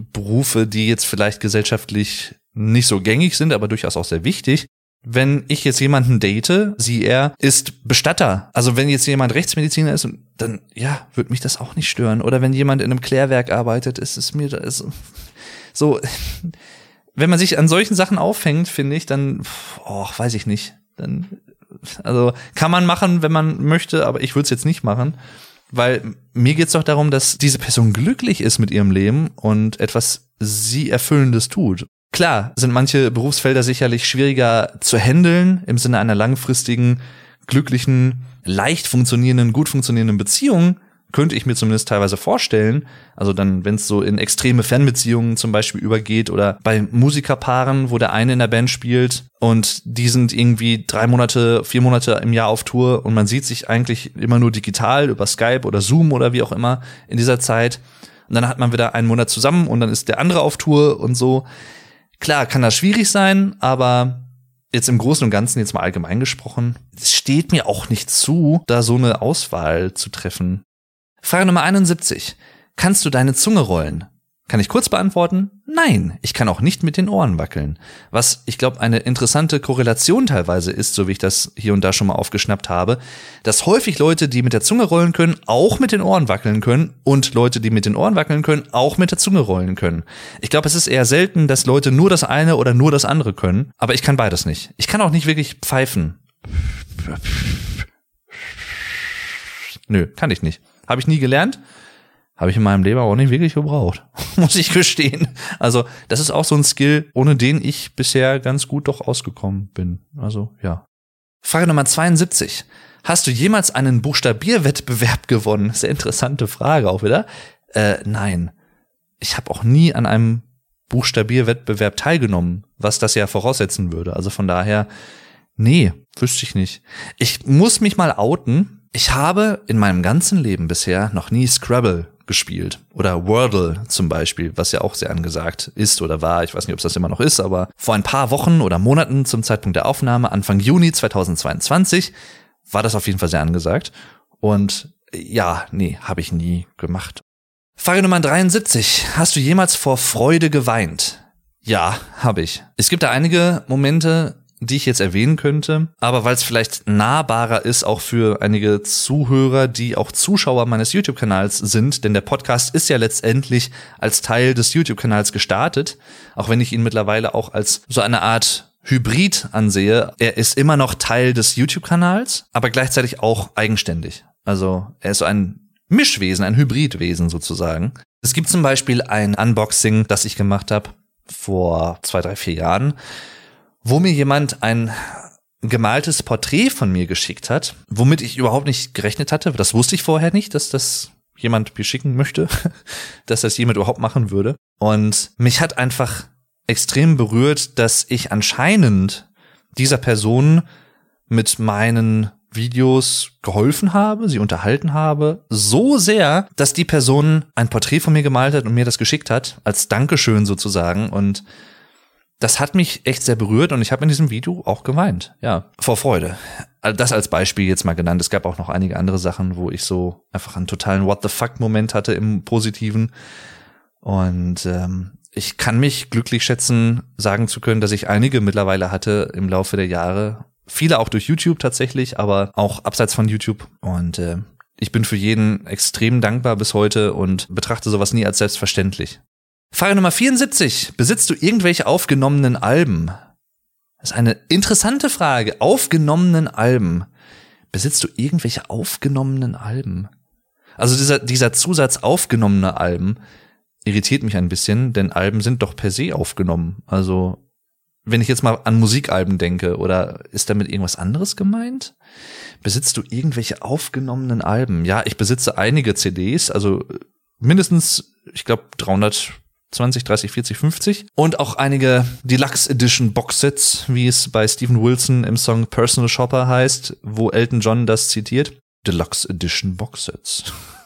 Berufe, die jetzt vielleicht gesellschaftlich nicht so gängig sind, aber durchaus auch sehr wichtig. Wenn ich jetzt jemanden date, sie er ist Bestatter. Also wenn jetzt jemand Rechtsmediziner ist, dann ja, würde mich das auch nicht stören. Oder wenn jemand in einem Klärwerk arbeitet, ist es mir ist, so. Wenn man sich an solchen Sachen aufhängt, finde ich, dann, oh, weiß ich nicht. Dann, also kann man machen, wenn man möchte, aber ich würde es jetzt nicht machen. Weil mir geht's doch darum, dass diese Person glücklich ist mit ihrem Leben und etwas sie erfüllendes tut. Klar, sind manche Berufsfelder sicherlich schwieriger zu handeln im Sinne einer langfristigen, glücklichen, leicht funktionierenden, gut funktionierenden Beziehung, könnte ich mir zumindest teilweise vorstellen. Also dann, wenn es so in extreme Fernbeziehungen zum Beispiel übergeht oder bei Musikerpaaren, wo der eine in der Band spielt und die sind irgendwie drei Monate, vier Monate im Jahr auf Tour und man sieht sich eigentlich immer nur digital über Skype oder Zoom oder wie auch immer in dieser Zeit. Und dann hat man wieder einen Monat zusammen und dann ist der andere auf Tour und so. Klar, kann das schwierig sein, aber jetzt im Großen und Ganzen, jetzt mal allgemein gesprochen, es steht mir auch nicht zu, da so eine Auswahl zu treffen. Frage Nummer 71. Kannst du deine Zunge rollen? Kann ich kurz beantworten? Nein, ich kann auch nicht mit den Ohren wackeln. Was ich glaube eine interessante Korrelation teilweise ist, so wie ich das hier und da schon mal aufgeschnappt habe, dass häufig Leute, die mit der Zunge rollen können, auch mit den Ohren wackeln können und Leute, die mit den Ohren wackeln können, auch mit der Zunge rollen können. Ich glaube, es ist eher selten, dass Leute nur das eine oder nur das andere können, aber ich kann beides nicht. Ich kann auch nicht wirklich pfeifen. Nö, kann ich nicht. Habe ich nie gelernt. Habe ich in meinem Leben auch nicht wirklich gebraucht, muss ich gestehen. Also das ist auch so ein Skill, ohne den ich bisher ganz gut doch ausgekommen bin. Also ja. Frage Nummer 72. Hast du jemals einen Buchstabierwettbewerb gewonnen? Sehr interessante Frage auch wieder. Äh, nein. Ich habe auch nie an einem Buchstabierwettbewerb teilgenommen, was das ja voraussetzen würde. Also von daher, nee, wüsste ich nicht. Ich muss mich mal outen. Ich habe in meinem ganzen Leben bisher noch nie Scrabble gespielt. Oder Wordle zum Beispiel, was ja auch sehr angesagt ist oder war. Ich weiß nicht, ob es das immer noch ist, aber vor ein paar Wochen oder Monaten zum Zeitpunkt der Aufnahme, Anfang Juni 2022, war das auf jeden Fall sehr angesagt. Und ja, nee, habe ich nie gemacht. Frage Nummer 73. Hast du jemals vor Freude geweint? Ja, habe ich. Es gibt da einige Momente, die ich jetzt erwähnen könnte, aber weil es vielleicht nahbarer ist auch für einige Zuhörer, die auch Zuschauer meines YouTube-Kanals sind, denn der Podcast ist ja letztendlich als Teil des YouTube-Kanals gestartet, auch wenn ich ihn mittlerweile auch als so eine Art Hybrid ansehe. Er ist immer noch Teil des YouTube-Kanals, aber gleichzeitig auch eigenständig. Also er ist so ein Mischwesen, ein Hybridwesen sozusagen. Es gibt zum Beispiel ein Unboxing, das ich gemacht habe vor zwei, drei, vier Jahren wo mir jemand ein gemaltes Porträt von mir geschickt hat, womit ich überhaupt nicht gerechnet hatte. Das wusste ich vorher nicht, dass das jemand mir schicken möchte, dass das jemand überhaupt machen würde. Und mich hat einfach extrem berührt, dass ich anscheinend dieser Person mit meinen Videos geholfen habe, sie unterhalten habe, so sehr, dass die Person ein Porträt von mir gemalt hat und mir das geschickt hat, als Dankeschön sozusagen. Und das hat mich echt sehr berührt und ich habe in diesem Video auch geweint. Ja, vor Freude. Das als Beispiel jetzt mal genannt. Es gab auch noch einige andere Sachen, wo ich so einfach einen totalen What the fuck Moment hatte im Positiven. Und ähm, ich kann mich glücklich schätzen, sagen zu können, dass ich einige mittlerweile hatte im Laufe der Jahre. Viele auch durch YouTube tatsächlich, aber auch abseits von YouTube. Und äh, ich bin für jeden extrem dankbar bis heute und betrachte sowas nie als selbstverständlich. Frage Nummer 74. Besitzt du irgendwelche aufgenommenen Alben? Das ist eine interessante Frage. Aufgenommenen Alben. Besitzt du irgendwelche aufgenommenen Alben? Also dieser, dieser Zusatz aufgenommene Alben irritiert mich ein bisschen, denn Alben sind doch per se aufgenommen. Also wenn ich jetzt mal an Musikalben denke, oder ist damit irgendwas anderes gemeint? Besitzt du irgendwelche aufgenommenen Alben? Ja, ich besitze einige CDs, also mindestens, ich glaube, 300 20, 30, 40, 50 und auch einige Deluxe Edition Boxsets, wie es bei Stephen Wilson im Song Personal Shopper heißt, wo Elton John das zitiert. Deluxe Edition Boxsets.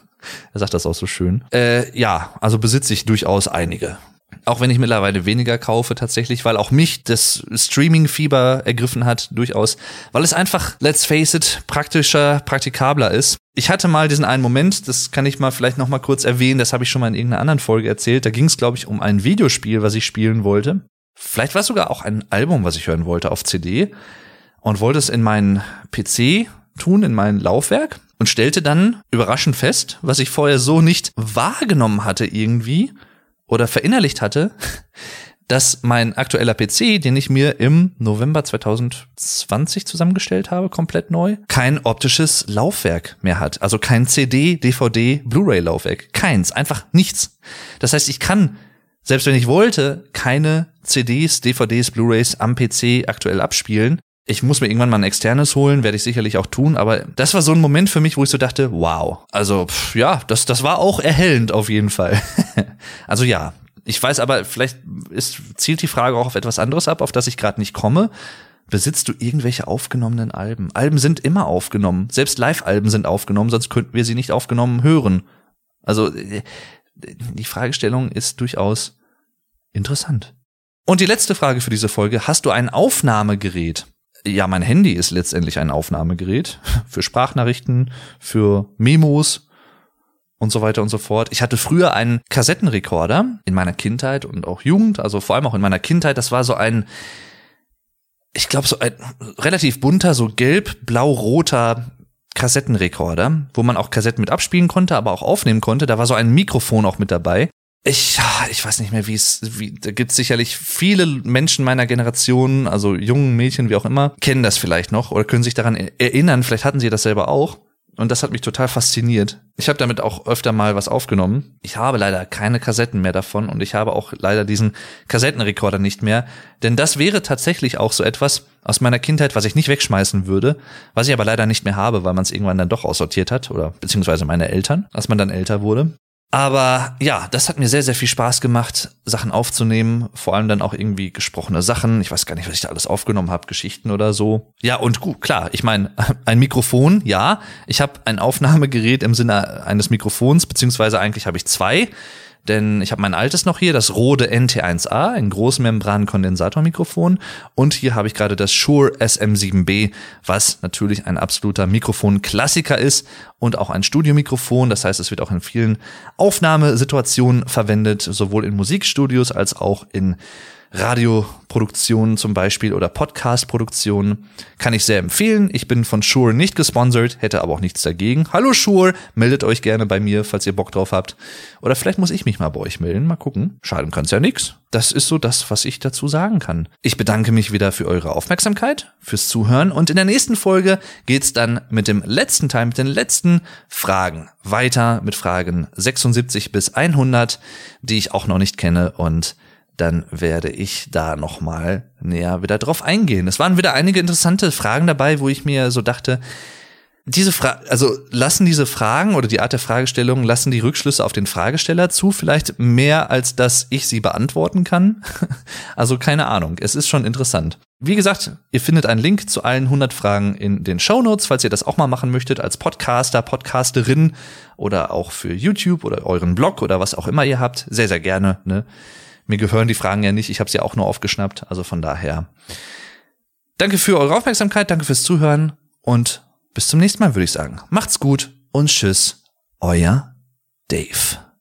er sagt das auch so schön. Äh, ja, also besitze ich durchaus einige. Auch wenn ich mittlerweile weniger kaufe tatsächlich, weil auch mich das Streaming-Fieber ergriffen hat, durchaus, weil es einfach, let's face it, praktischer, praktikabler ist. Ich hatte mal diesen einen Moment, das kann ich mal vielleicht noch mal kurz erwähnen, das habe ich schon mal in irgendeiner anderen Folge erzählt. Da ging es, glaube ich, um ein Videospiel, was ich spielen wollte. Vielleicht war es sogar auch ein Album, was ich hören wollte auf CD und wollte es in meinen PC tun, in mein Laufwerk und stellte dann überraschend fest, was ich vorher so nicht wahrgenommen hatte irgendwie oder verinnerlicht hatte, dass mein aktueller PC, den ich mir im November 2020 zusammengestellt habe, komplett neu, kein optisches Laufwerk mehr hat. Also kein CD, DVD, Blu-ray Laufwerk. Keins. Einfach nichts. Das heißt, ich kann selbst wenn ich wollte, keine CDs, DVDs, Blu-rays am PC aktuell abspielen. Ich muss mir irgendwann mal ein externes holen, werde ich sicherlich auch tun, aber das war so ein Moment für mich, wo ich so dachte, wow. Also, pff, ja, das, das war auch erhellend auf jeden Fall. also ja, ich weiß aber, vielleicht ist, zielt die Frage auch auf etwas anderes ab, auf das ich gerade nicht komme. Besitzt du irgendwelche aufgenommenen Alben? Alben sind immer aufgenommen. Selbst Live-Alben sind aufgenommen, sonst könnten wir sie nicht aufgenommen hören. Also, äh, die Fragestellung ist durchaus interessant. Und die letzte Frage für diese Folge. Hast du ein Aufnahmegerät? Ja, mein Handy ist letztendlich ein Aufnahmegerät für Sprachnachrichten, für Memos und so weiter und so fort. Ich hatte früher einen Kassettenrekorder in meiner Kindheit und auch Jugend, also vor allem auch in meiner Kindheit. Das war so ein, ich glaube, so ein relativ bunter, so gelb-blau-roter Kassettenrekorder, wo man auch Kassetten mit abspielen konnte, aber auch aufnehmen konnte. Da war so ein Mikrofon auch mit dabei. Ich, ich weiß nicht mehr, wie es, wie, da gibt sicherlich viele Menschen meiner Generation, also jungen Mädchen, wie auch immer, kennen das vielleicht noch oder können sich daran erinnern. Vielleicht hatten sie das selber auch. Und das hat mich total fasziniert. Ich habe damit auch öfter mal was aufgenommen. Ich habe leider keine Kassetten mehr davon und ich habe auch leider diesen Kassettenrekorder nicht mehr. Denn das wäre tatsächlich auch so etwas aus meiner Kindheit, was ich nicht wegschmeißen würde, was ich aber leider nicht mehr habe, weil man es irgendwann dann doch aussortiert hat oder beziehungsweise meine Eltern, als man dann älter wurde. Aber ja, das hat mir sehr, sehr viel Spaß gemacht, Sachen aufzunehmen, vor allem dann auch irgendwie gesprochene Sachen. Ich weiß gar nicht, was ich da alles aufgenommen habe, Geschichten oder so. Ja, und gut, klar, ich meine, ein Mikrofon, ja. Ich habe ein Aufnahmegerät im Sinne eines Mikrofons, beziehungsweise eigentlich habe ich zwei denn ich habe mein altes noch hier, das Rode NT1A, ein Großmembran-Kondensatormikrofon. Und hier habe ich gerade das Shure SM7B, was natürlich ein absoluter Mikrofon-Klassiker ist und auch ein Studiomikrofon, das heißt, es wird auch in vielen Aufnahmesituationen verwendet, sowohl in Musikstudios als auch in Radioproduktionen zum Beispiel oder Podcast-Produktionen. Kann ich sehr empfehlen. Ich bin von Shure nicht gesponsert, hätte aber auch nichts dagegen. Hallo Shure, meldet euch gerne bei mir, falls ihr Bock drauf habt. Oder vielleicht muss ich mich mal bei euch melden. Mal gucken. Schaden kann's ja nix. Das ist so das, was ich dazu sagen kann. Ich bedanke mich wieder für eure Aufmerksamkeit, fürs Zuhören und in der nächsten Folge geht's dann mit dem letzten Teil, mit den letzten Fragen weiter mit Fragen 76 bis 100, die ich auch noch nicht kenne und dann werde ich da nochmal näher wieder drauf eingehen. Es waren wieder einige interessante Fragen dabei, wo ich mir so dachte, diese Frage, also lassen diese Fragen oder die Art der Fragestellung, lassen die Rückschlüsse auf den Fragesteller zu, vielleicht mehr als dass ich sie beantworten kann. Also keine Ahnung, es ist schon interessant. Wie gesagt, ihr findet einen Link zu allen 100 Fragen in den Show Notes, falls ihr das auch mal machen möchtet als Podcaster, Podcasterin oder auch für YouTube oder euren Blog oder was auch immer ihr habt. Sehr, sehr gerne. Ne? Mir gehören die Fragen ja nicht, ich habe sie auch nur aufgeschnappt. Also von daher. Danke für eure Aufmerksamkeit, danke fürs Zuhören und bis zum nächsten Mal, würde ich sagen. Macht's gut und tschüss, euer Dave.